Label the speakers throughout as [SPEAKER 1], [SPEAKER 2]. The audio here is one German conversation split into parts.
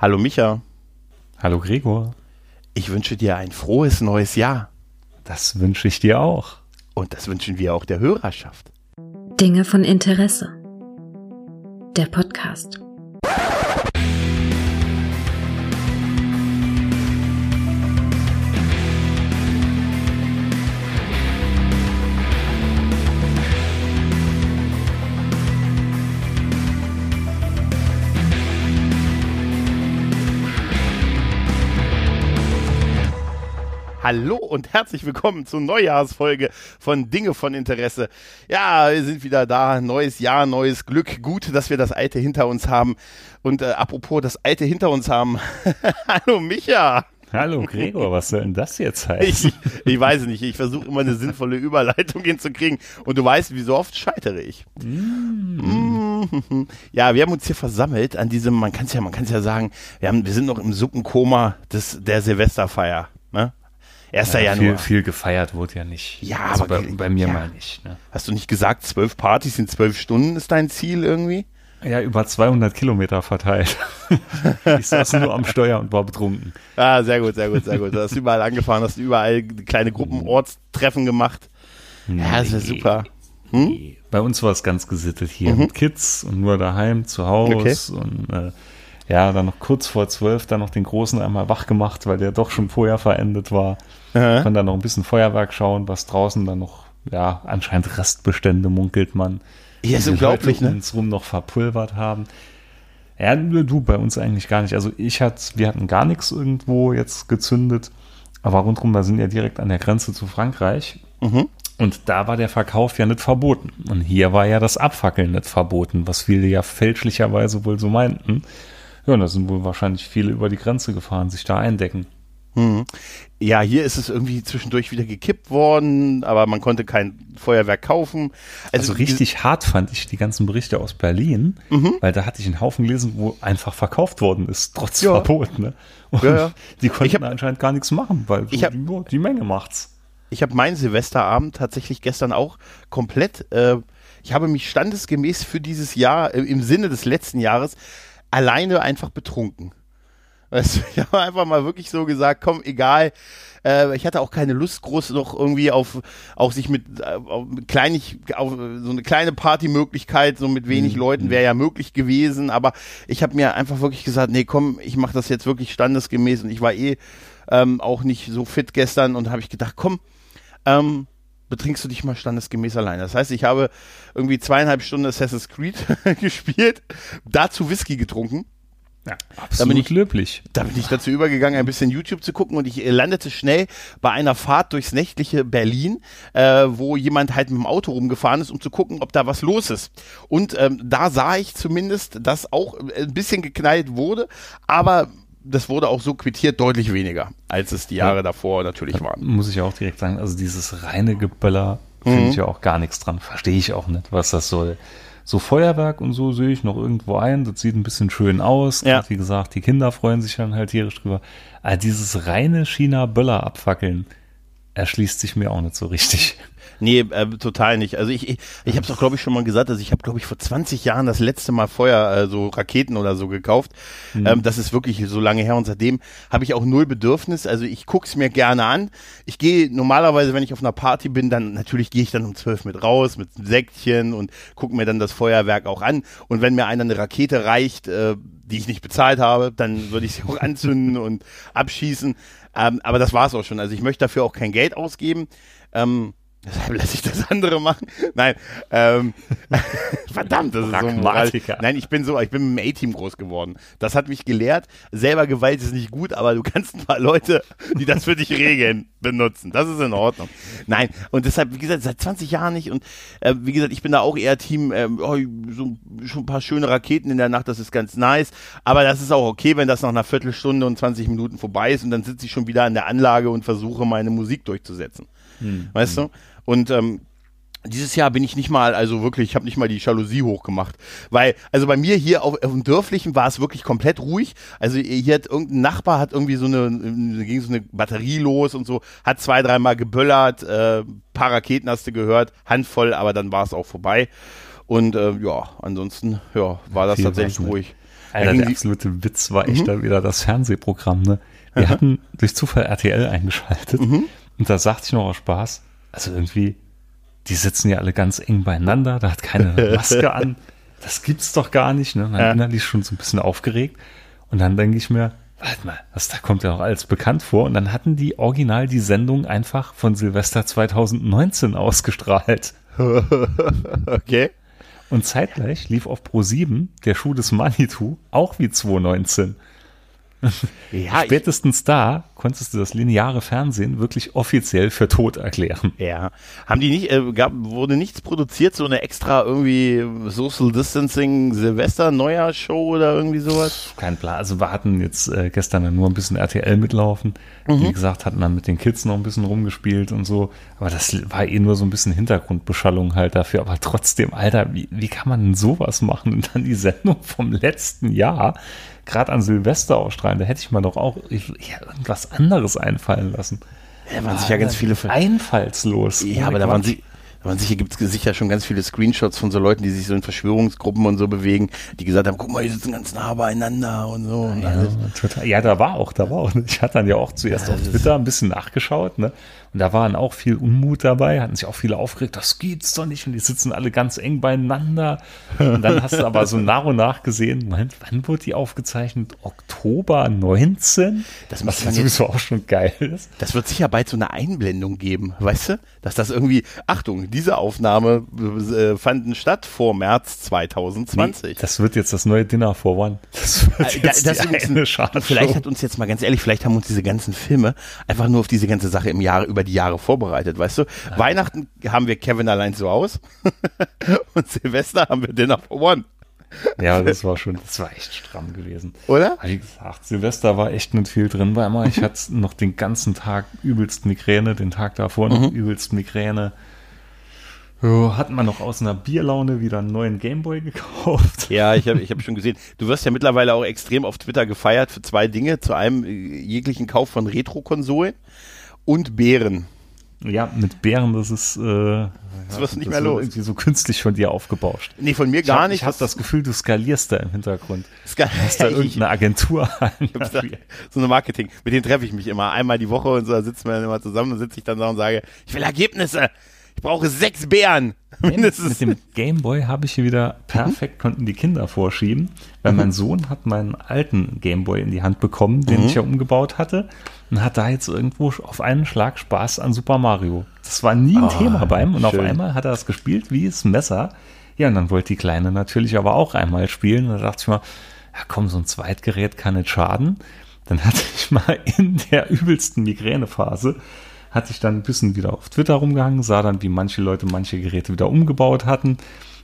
[SPEAKER 1] Hallo Micha.
[SPEAKER 2] Hallo Gregor.
[SPEAKER 1] Ich wünsche dir ein frohes neues Jahr.
[SPEAKER 2] Das wünsche ich dir auch.
[SPEAKER 1] Und das wünschen wir auch der Hörerschaft.
[SPEAKER 3] Dinge von Interesse. Der Podcast.
[SPEAKER 1] Hallo und herzlich willkommen zur Neujahrsfolge von Dinge von Interesse. Ja, wir sind wieder da. Neues Jahr, neues Glück. Gut, dass wir das Alte hinter uns haben. Und äh, apropos das Alte hinter uns haben. Hallo Micha.
[SPEAKER 2] Hallo Gregor, was soll denn das jetzt heißen?
[SPEAKER 1] Ich, ich weiß nicht. Ich versuche immer eine sinnvolle Überleitung hinzukriegen. Und du weißt, wie so oft scheitere ich. Mm. Ja, wir haben uns hier versammelt an diesem, man kann es ja, man kann es ja sagen, wir, haben, wir sind noch im Suppenkoma des, der Silvesterfeier. Ne? 1.
[SPEAKER 2] Ja,
[SPEAKER 1] Januar.
[SPEAKER 2] Viel, viel gefeiert wurde ja nicht.
[SPEAKER 1] Ja,
[SPEAKER 2] also
[SPEAKER 1] aber
[SPEAKER 2] bei, bei mir
[SPEAKER 1] ja.
[SPEAKER 2] mal nicht. Ne?
[SPEAKER 1] Hast du nicht gesagt, zwölf Partys in zwölf Stunden ist dein Ziel irgendwie?
[SPEAKER 2] Ja, über 200 Kilometer verteilt. ich saß nur am Steuer und war betrunken.
[SPEAKER 1] Ah, sehr gut, sehr gut, sehr gut. Du hast überall angefahren, hast überall kleine Gruppenortstreffen gemacht. Ja, das ist super. Hm?
[SPEAKER 2] Bei uns war es ganz gesittet hier mit Kids und nur daheim zu Hause
[SPEAKER 1] Okay.
[SPEAKER 2] und äh, ja, dann noch kurz vor zwölf dann noch den Großen einmal wach gemacht, weil der doch schon vorher verendet war.
[SPEAKER 1] Aha.
[SPEAKER 2] Kann dann noch ein bisschen Feuerwerk schauen, was draußen dann noch, ja, anscheinend Restbestände munkelt man.
[SPEAKER 1] Ja, ist unglaublich, ne?
[SPEAKER 2] uns rum noch verpulvert haben. Ja, du, bei uns eigentlich gar nicht. Also ich hatte, wir hatten gar nichts irgendwo jetzt gezündet, aber rundherum, wir sind ja direkt an der Grenze zu Frankreich.
[SPEAKER 1] Mhm.
[SPEAKER 2] Und da war der Verkauf ja nicht verboten. Und hier war ja das Abfackeln nicht verboten, was viele ja fälschlicherweise wohl so meinten. Ja, und da sind wohl wahrscheinlich viele über die Grenze gefahren, sich da eindecken.
[SPEAKER 1] Mhm. Ja, hier ist es irgendwie zwischendurch wieder gekippt worden, aber man konnte kein Feuerwerk kaufen.
[SPEAKER 2] Also, richtig hart fand ich die ganzen Berichte aus Berlin, weil da hatte ich einen Haufen gelesen, wo einfach verkauft worden ist, trotz
[SPEAKER 1] Ja.
[SPEAKER 2] Verbot. Ne? Und
[SPEAKER 1] Ja, ja.
[SPEAKER 2] die konnten
[SPEAKER 1] Ich hab-
[SPEAKER 2] anscheinend gar nichts machen, weil so
[SPEAKER 1] Ich hab-
[SPEAKER 2] die, die Menge macht's.
[SPEAKER 1] Ich habe meinen Silvesterabend tatsächlich gestern auch komplett, äh, ich habe mich standesgemäß für dieses Jahr, äh, im Sinne des letzten Jahres, alleine einfach betrunken. Weißt du, ich habe einfach mal wirklich so gesagt, komm, egal. Äh, ich hatte auch keine Lust, groß noch irgendwie auf, auf sich mit, äh, auf, mit kleinig, auf so eine kleine Partymöglichkeit, so mit wenig Leuten wäre ja möglich gewesen. Aber ich habe mir einfach wirklich gesagt, nee, komm, ich mache das jetzt wirklich standesgemäß. Und ich war eh ähm, auch nicht so fit gestern und habe ich gedacht, komm, ähm, betrinkst du dich mal standesgemäß alleine. Das heißt, ich habe irgendwie zweieinhalb Stunden Assassin's Creed gespielt, dazu Whisky getrunken.
[SPEAKER 2] Ja, absolut
[SPEAKER 1] bin ich-
[SPEAKER 2] löblich.
[SPEAKER 1] Da bin ich dazu übergegangen, ein bisschen YouTube zu gucken und ich äh, landete schnell bei einer Fahrt durchs nächtliche Berlin, äh, wo jemand halt mit dem Auto rumgefahren ist, um zu gucken, ob da was los ist. Und ähm, da sah ich zumindest, dass auch äh, ein bisschen geknallt wurde, aber das wurde auch so quittiert deutlich weniger, als es die Jahre davor natürlich waren.
[SPEAKER 2] Muss ich auch direkt sagen, also dieses reine Geböller finde ich ja auch gar nichts dran. Verstehe ich auch nicht, was das soll. So Feuerwerk und so sehe ich noch irgendwo ein. Das sieht ein bisschen schön aus.
[SPEAKER 1] Ja.
[SPEAKER 2] Wie gesagt, die Kinder freuen sich dann halt tierisch drüber. Aber dieses reine China-Böller abfackeln erschließt sich mir auch nicht so richtig.
[SPEAKER 1] Nee, äh, total nicht. Also ich, ich, ich habe es auch, glaube ich, schon mal gesagt, also ich habe, glaube ich, vor 20 Jahren das letzte Mal Feuer, äh, so Raketen oder so gekauft. Ähm, das ist wirklich so lange her und seitdem habe ich auch null Bedürfnis. Also ich guck's mir gerne an. Ich gehe normalerweise, wenn ich auf einer Party bin, dann natürlich gehe ich dann um 12 mit raus, mit einem Säckchen und gucke mir dann das Feuerwerk auch an. Und wenn mir einer eine Rakete reicht, äh, die ich nicht bezahlt habe, dann würde ich sie auch anzünden und abschießen. Ähm, aber das war's auch schon. Also ich möchte dafür auch kein Geld ausgeben. Ähm, Deshalb lasse ich das andere machen. Nein, ähm, verdammt, das ist so.
[SPEAKER 2] Pragmatiker.
[SPEAKER 1] Nein, ich bin so, ich bin mit dem A-Team groß geworden. Das hat mich gelehrt. Selber Gewalt ist nicht gut, aber du kannst ein paar Leute, die das für dich regeln, benutzen. Das ist in Ordnung. Nein, und deshalb, wie gesagt, seit 20 Jahren nicht. Und äh, wie gesagt, ich bin da auch eher Team, ähm, oh, so schon ein paar schöne Raketen in der Nacht, das ist ganz nice. Aber das ist auch okay, wenn das nach einer Viertelstunde und 20 Minuten vorbei ist und dann sitze ich schon wieder an der Anlage und versuche meine Musik durchzusetzen. Weißt du? Und ähm, dieses Jahr bin ich nicht mal, also wirklich, ich habe nicht mal die Jalousie hochgemacht. Weil, also bei mir hier auf, auf dem Dörflichen war es wirklich komplett ruhig. Also hier hat irgendein Nachbar hat irgendwie so eine, da ging so eine Batterie los und so, hat zwei, dreimal geböllert, äh, paar Raketen hast du gehört, Handvoll, aber dann war es auch vorbei. Und äh, ja, ansonsten, ja, war das
[SPEAKER 2] Viel
[SPEAKER 1] tatsächlich ruhig.
[SPEAKER 2] Alter, der absolute Witz war echt da wieder das Fernsehprogramm. Ne? Wir hatten durch Zufall RTL eingeschaltet und da sagte ich noch aus Spaß, also irgendwie, die sitzen ja alle ganz eng beieinander, da hat keine Maske an. Das gibt's doch gar nicht. Ne? Dann
[SPEAKER 1] Ja.
[SPEAKER 2] innerlich schon so ein bisschen aufgeregt. Und dann denke ich mir, warte mal, das da kommt ja noch alles bekannt vor. Und dann hatten die original die Sendung einfach von Silvester 2019 ausgestrahlt.
[SPEAKER 1] Okay.
[SPEAKER 2] Und zeitgleich lief auf Pro 7 der Schuh des Manitou auch wie 2019.
[SPEAKER 1] Ja,
[SPEAKER 2] Spätestens da konntest du das lineare Fernsehen wirklich offiziell für tot erklären.
[SPEAKER 1] ja. Haben die nicht, äh, gab, wurde nichts produziert, so eine extra irgendwie Social Distancing Silvester Neujahr Show oder irgendwie sowas?
[SPEAKER 2] Kein Plan. Also wir hatten jetzt äh, gestern dann nur ein bisschen RTL mitlaufen. Wie gesagt, hatten dann mit den Kids noch ein bisschen rumgespielt und so. Aber das war eh nur so ein bisschen Hintergrundbeschallung halt dafür. Aber trotzdem, Alter, wie, wie kann man denn sowas machen und dann die Sendung vom letzten Jahr gerade an Silvester ausstrahlen? Da hätte ich mir doch auch ja, irgendwas anderes einfallen lassen.
[SPEAKER 1] Da waren sicher ganz viele. Ver-
[SPEAKER 2] Einfallslos.
[SPEAKER 1] Ja, aber da waren, sie, da waren sicher, gibt es sicher schon ganz viele Screenshots von so Leuten, die sich so in Verschwörungsgruppen und so bewegen, die gesagt haben, guck mal, die sitzen ganz nah beieinander und so. Und.
[SPEAKER 2] Ja, total. ja, da war auch, da war auch. Ich hatte dann ja auch zuerst auf Twitter ein bisschen nachgeschaut, ne? Und da waren auch viel Unmut dabei, hatten sich auch viele aufgeregt, das gibt's doch nicht und die sitzen alle ganz eng beieinander. Und dann hast du aber so nach und nach gesehen, Moment, wann wurde die aufgezeichnet? Oktober 19?
[SPEAKER 1] Das
[SPEAKER 2] was
[SPEAKER 1] müsste
[SPEAKER 2] ja sowieso auch schon geil ist.
[SPEAKER 1] Das wird sicher bald so eine Einblendung geben, weißt du? Dass das irgendwie, Achtung, diese Aufnahme äh, fanden statt vor März 2020.
[SPEAKER 2] Das wird jetzt das neue Dinner for One. Das wird
[SPEAKER 1] Äh, da-
[SPEAKER 2] jetzt
[SPEAKER 1] das
[SPEAKER 2] die eine Schade.
[SPEAKER 1] vielleicht hat uns jetzt mal ganz ehrlich, vielleicht haben uns diese ganzen Filme einfach nur auf diese ganze Sache im Jahre, über die Jahre vorbereitet, weißt du? Weihnachten haben wir Kevin allein zu Haus und Silvester haben wir Dinner for One,
[SPEAKER 2] Ja, das war schon, das war echt stramm gewesen.
[SPEAKER 1] oder?
[SPEAKER 2] Wie gesagt, Silvester war echt nicht viel drin bei mir. Ich hatte noch den ganzen Tag übelst Migräne, den Tag davor noch übelst Migräne. Jo, hatten wir noch aus einer Bierlaune wieder einen neuen Gameboy gekauft.
[SPEAKER 1] Ja, ich habe ich hab schon gesehen. Du wirst ja mittlerweile auch extrem auf Twitter gefeiert für zwei Dinge. Zu einem äh, jeglichen Kauf von Retro-Konsolen und Bären.
[SPEAKER 2] Ja, mit Bären, das ist, äh,
[SPEAKER 1] Das wirst du nicht mehr los.
[SPEAKER 2] irgendwie so künstlich von dir aufgebauscht.
[SPEAKER 1] Nee, von mir
[SPEAKER 2] Ich
[SPEAKER 1] gar
[SPEAKER 2] hab,
[SPEAKER 1] nicht.
[SPEAKER 2] Ich habe das Gefühl, du skalierst da im Hintergrund.
[SPEAKER 1] Das kann,
[SPEAKER 2] Hast da irgendeine Agentur an.
[SPEAKER 1] so eine Marketing. Mit denen treffe ich mich immer einmal die Woche und so da sitzen wir dann immer zusammen und sitze ich dann da und sage, ich will Ergebnisse. Ich brauche sechs Bären. Mindestens.
[SPEAKER 2] Mit dem Gameboy habe ich hier wieder perfekt, konnten die Kinder vorschieben, weil mein Sohn hat meinen alten Gameboy in die Hand bekommen, den ich ja umgebaut hatte, und hat da jetzt irgendwo auf einen Schlag Spaß an Super Mario. Das war nie ein Thema bei ihm und auf
[SPEAKER 1] schön.
[SPEAKER 2] einmal hat er das gespielt wie das Messer. Ja, und dann wollte die Kleine natürlich aber auch einmal spielen. Und da dachte ich mal, ja komm, so ein Zweitgerät kann nicht schaden. Dann hatte ich mal in der übelsten Migränephase hatte ich dann ein bisschen wieder auf Twitter rumgehangen, sah dann, wie manche Leute manche Geräte wieder umgebaut hatten,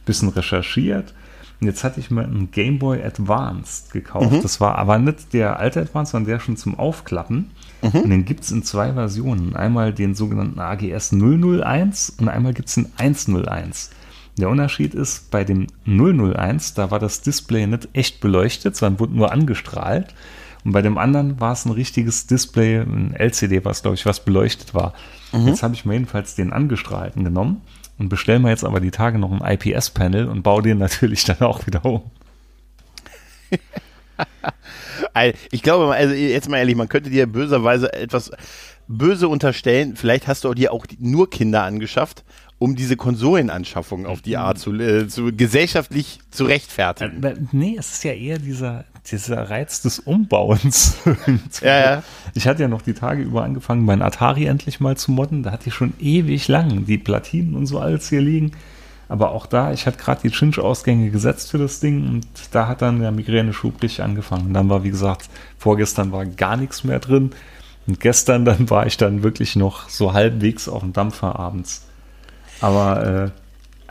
[SPEAKER 2] bisschen recherchiert. Und jetzt hatte ich mir einen Game Boy Advanced gekauft. Das war aber nicht der alte Advanced, sondern der schon zum Aufklappen. Und den gibt es in zwei Versionen. Einmal den sogenannten AGS 001 und einmal gibt es den 101. Der Unterschied ist, bei dem 001, da war das Display nicht echt beleuchtet, sondern wurde nur angestrahlt. Und bei dem anderen war es ein richtiges Display, ein LCD, was glaube ich, was beleuchtet war. Jetzt habe ich mir jedenfalls den angestrahlten genommen und bestelle mir jetzt aber die Tage noch ein IPS-Panel und baue den natürlich dann auch wieder um.
[SPEAKER 1] Ich glaube, also jetzt mal ehrlich, man könnte dir böserweise etwas böse unterstellen. Vielleicht hast du dir auch nur Kinder angeschafft, um diese Konsolenanschaffung auf die Art zu, äh, zu gesellschaftlich zu rechtfertigen.
[SPEAKER 2] Aber Nee, es ist ja eher dieser, dieser Reiz des Umbauens.
[SPEAKER 1] Ja, ja.
[SPEAKER 2] Ich hatte ja noch die Tage über angefangen, meinen Atari endlich mal zu modden. Da hatte ich schon ewig lang die Platinen und so alles hier liegen. Aber auch da, ich hatte gerade die Chinch-Ausgänge gesetzt für das Ding und da hat dann der Migräne-Schub richtig angefangen. Und dann war, wie gesagt, vorgestern war gar nichts mehr drin. Und gestern dann war ich dann wirklich noch so halbwegs auf dem Dampfer abends. Aber, äh,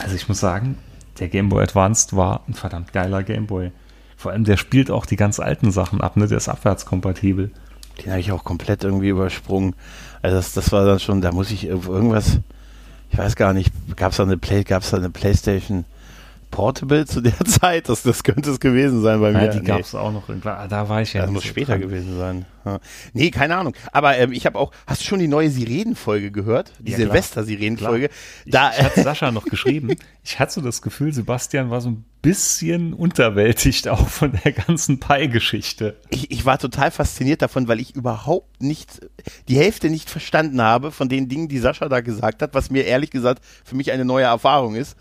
[SPEAKER 2] also ich muss sagen, der Game Boy Advanced war ein verdammt geiler Game Boy. Vor allem, der spielt auch die ganz alten Sachen ab, ne? Der ist abwärtskompatibel.
[SPEAKER 1] Den habe ich auch komplett irgendwie übersprungen. Also das, das war dann schon, da muss ich irgendwas, ich weiß gar nicht, gab es da eine Play, gab es da eine Playstation Portable zu der Zeit, das, das könnte es gewesen sein bei mir.
[SPEAKER 2] Ja, die
[SPEAKER 1] Nee.
[SPEAKER 2] gab es auch noch. Da war ich ja
[SPEAKER 1] Das muss
[SPEAKER 2] so
[SPEAKER 1] später
[SPEAKER 2] dran.
[SPEAKER 1] gewesen sein. Ja. Nee, keine Ahnung. Aber ähm, ich habe auch, hast du schon die neue Sirenen-Folge gehört? Die
[SPEAKER 2] Ja.
[SPEAKER 1] Silvester-Sirenen-Folge.
[SPEAKER 2] Ich,
[SPEAKER 1] Da,
[SPEAKER 2] ich hatte Sascha noch geschrieben. Ich hatte so das Gefühl, Sebastian war so ein bisschen unterwältigt auch von der ganzen Pi-Geschichte.
[SPEAKER 1] ich, ich war total fasziniert davon, weil ich überhaupt nicht, die Hälfte nicht verstanden habe von den Dingen, die Sascha da gesagt hat, was mir ehrlich gesagt für mich eine neue Erfahrung ist.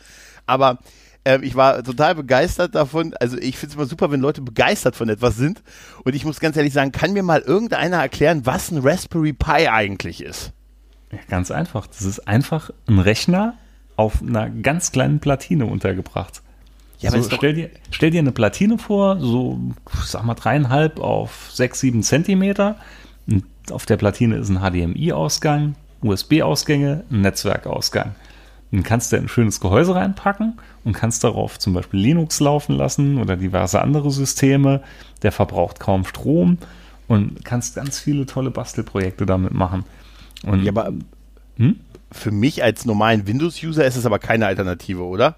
[SPEAKER 1] Aber ähm, ich war total begeistert davon. Also ich finde es immer super, wenn Leute begeistert von etwas sind. Und ich muss ganz ehrlich sagen, kann mir mal irgendeiner erklären, was ein Raspberry Pi eigentlich ist?
[SPEAKER 2] Ja, ganz einfach. Das ist einfach ein Rechner auf einer ganz kleinen Platine untergebracht.
[SPEAKER 1] Ja,
[SPEAKER 2] so, stell, dir, stell dir eine Platine vor, so, sag mal, dreieinhalb auf sechs, sieben Zentimeter. Und auf der Platine ist ein HDMI-Ausgang, USB-Ausgänge, ein Netzwerkausgang. Dann kannst du ein schönes Gehäuse reinpacken und kannst darauf zum Beispiel Linux laufen lassen oder diverse andere Systeme. Der verbraucht kaum Strom und kannst ganz viele tolle Bastelprojekte damit machen. Und
[SPEAKER 1] Ja, aber
[SPEAKER 2] Hm?
[SPEAKER 1] für mich als normalen Windows-User ist es aber keine Alternative, oder?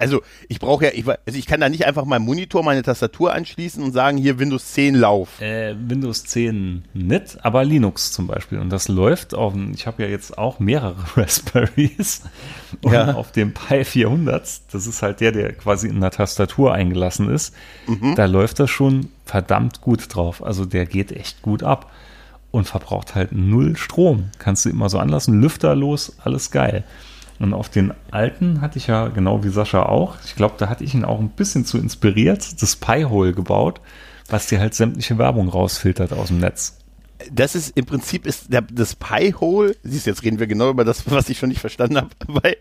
[SPEAKER 1] Also ich brauche ja, ich, also ich kann da nicht einfach meinen Monitor, meine Tastatur anschließen und sagen, hier Windows 10 Lauf.
[SPEAKER 2] Äh, Windows 10 nicht, aber Linux zum Beispiel. Und das läuft auf, dem- ich habe ja jetzt auch mehrere Raspberries. Und
[SPEAKER 1] Ja.
[SPEAKER 2] auf dem Pi 400, das ist halt der, der quasi in der Tastatur eingelassen ist,
[SPEAKER 1] Mhm.
[SPEAKER 2] da läuft das schon verdammt gut drauf. Also der geht echt gut ab und verbraucht halt null Strom. Kannst du immer so anlassen, Lüfter los, alles geil. Und auf den alten hatte ich ja, genau wie Sascha auch, ich glaube, da hatte ich ihn auch ein bisschen zu inspiriert, das Pi-Hole gebaut, was dir halt sämtliche Werbung rausfiltert aus dem Netz.
[SPEAKER 1] Das ist im Prinzip ist der, das Pi-Hole, siehst du, jetzt reden wir genau über das, was ich schon nicht verstanden habe. Weil,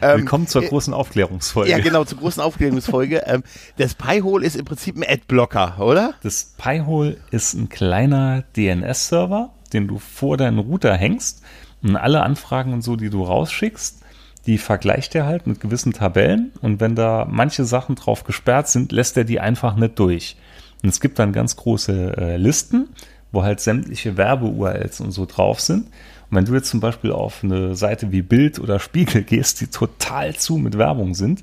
[SPEAKER 1] ähm,
[SPEAKER 2] Willkommen zur großen Aufklärungsfolge.
[SPEAKER 1] ja, genau, zur großen Aufklärungsfolge. ähm, das Pi-Hole ist im Prinzip ein Adblocker, oder?
[SPEAKER 2] Das Pi-Hole ist ein kleiner DNS-Server, den du vor deinen Router hängst und alle Anfragen und so, die du rausschickst, die vergleicht er halt mit gewissen Tabellen und wenn da manche Sachen drauf gesperrt sind, lässt er die einfach nicht durch. Und es gibt dann ganz große äh, Listen, wo halt sämtliche Werbe-URLs und so drauf sind. Und wenn du jetzt zum Beispiel auf eine Seite wie Bild oder Spiegel gehst, die total zu mit Werbung sind,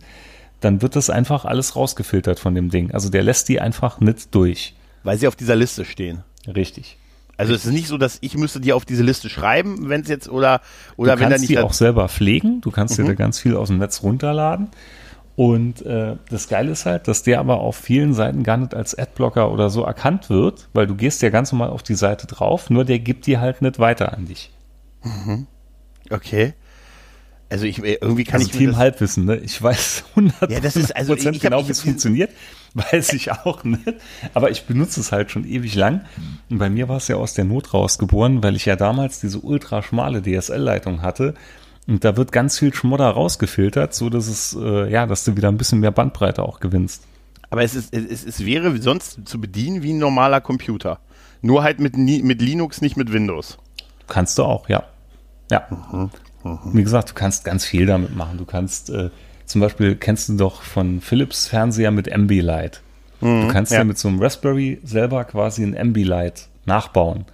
[SPEAKER 2] dann wird das einfach alles rausgefiltert von dem Ding. Also der lässt die einfach nicht durch.
[SPEAKER 1] Weil sie auf dieser Liste stehen.
[SPEAKER 2] Richtig.
[SPEAKER 1] Also es ist nicht so, dass ich müsste die auf diese Liste schreiben, wenn es jetzt oder oder
[SPEAKER 2] du
[SPEAKER 1] wenn da
[SPEAKER 2] kannst
[SPEAKER 1] nicht
[SPEAKER 2] die
[SPEAKER 1] da-
[SPEAKER 2] auch selber pflegen. Du kannst dir
[SPEAKER 1] Mhm.
[SPEAKER 2] da ganz viel aus dem Netz runterladen. Und äh, das Geile ist halt, dass der aber auf vielen Seiten gar nicht als Adblocker oder so erkannt wird, weil du gehst ja ganz normal auf die Seite drauf, nur der gibt die halt nicht weiter an dich.
[SPEAKER 1] Okay. Also ich irgendwie kann
[SPEAKER 2] Also
[SPEAKER 1] ich
[SPEAKER 2] Team Halbwissen, ne? Ich weiß 100
[SPEAKER 1] Ja, das ist- also ich-
[SPEAKER 2] genau, wie es funktioniert. Weiß ich auch nicht. Aber ich benutze es halt schon ewig lang. Und bei mir war es ja aus der Not rausgeboren, weil ich ja damals diese ultra schmale DSL-Leitung hatte. Und da wird ganz viel Schmodder rausgefiltert, so dass es, äh, ja, dass du wieder ein bisschen mehr Bandbreite auch gewinnst.
[SPEAKER 1] aber es ist es, es wäre sonst zu bedienen wie ein normaler Computer. Nur halt mit mit Linux, nicht mit Windows.
[SPEAKER 2] Kannst du auch, ja. Ja.
[SPEAKER 1] Mhm,
[SPEAKER 2] Wie gesagt, du kannst ganz viel damit machen. Du kannst, äh, zum Beispiel kennst du doch von Philips Fernseher mit MB-Light. Du kannst
[SPEAKER 1] Mhm, ja.
[SPEAKER 2] ja mit so einem Raspberry selber quasi ein MB-Light nachbauen.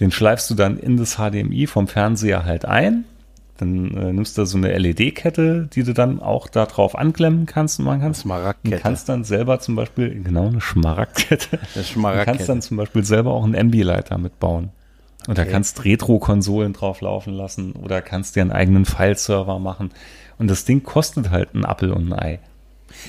[SPEAKER 2] Den schleifst du dann in das HDMI vom Fernseher halt ein. Dann äh, nimmst du so eine LED-Kette, die du dann auch da drauf anklemmen kannst und machen kannst.
[SPEAKER 1] Smaragdkette.
[SPEAKER 2] Und kannst dann selber zum Beispiel, genau eine Schmaragdkette. Du
[SPEAKER 1] Schmaragdkette.
[SPEAKER 2] kannst dann zum Beispiel selber auch einen MB-Light damit bauen. Und da
[SPEAKER 1] Okay.
[SPEAKER 2] kannst Retro-Konsolen drauf laufen lassen oder kannst dir einen eigenen File-Server machen. Und das Ding kostet halt ein Apfel und ein Ei.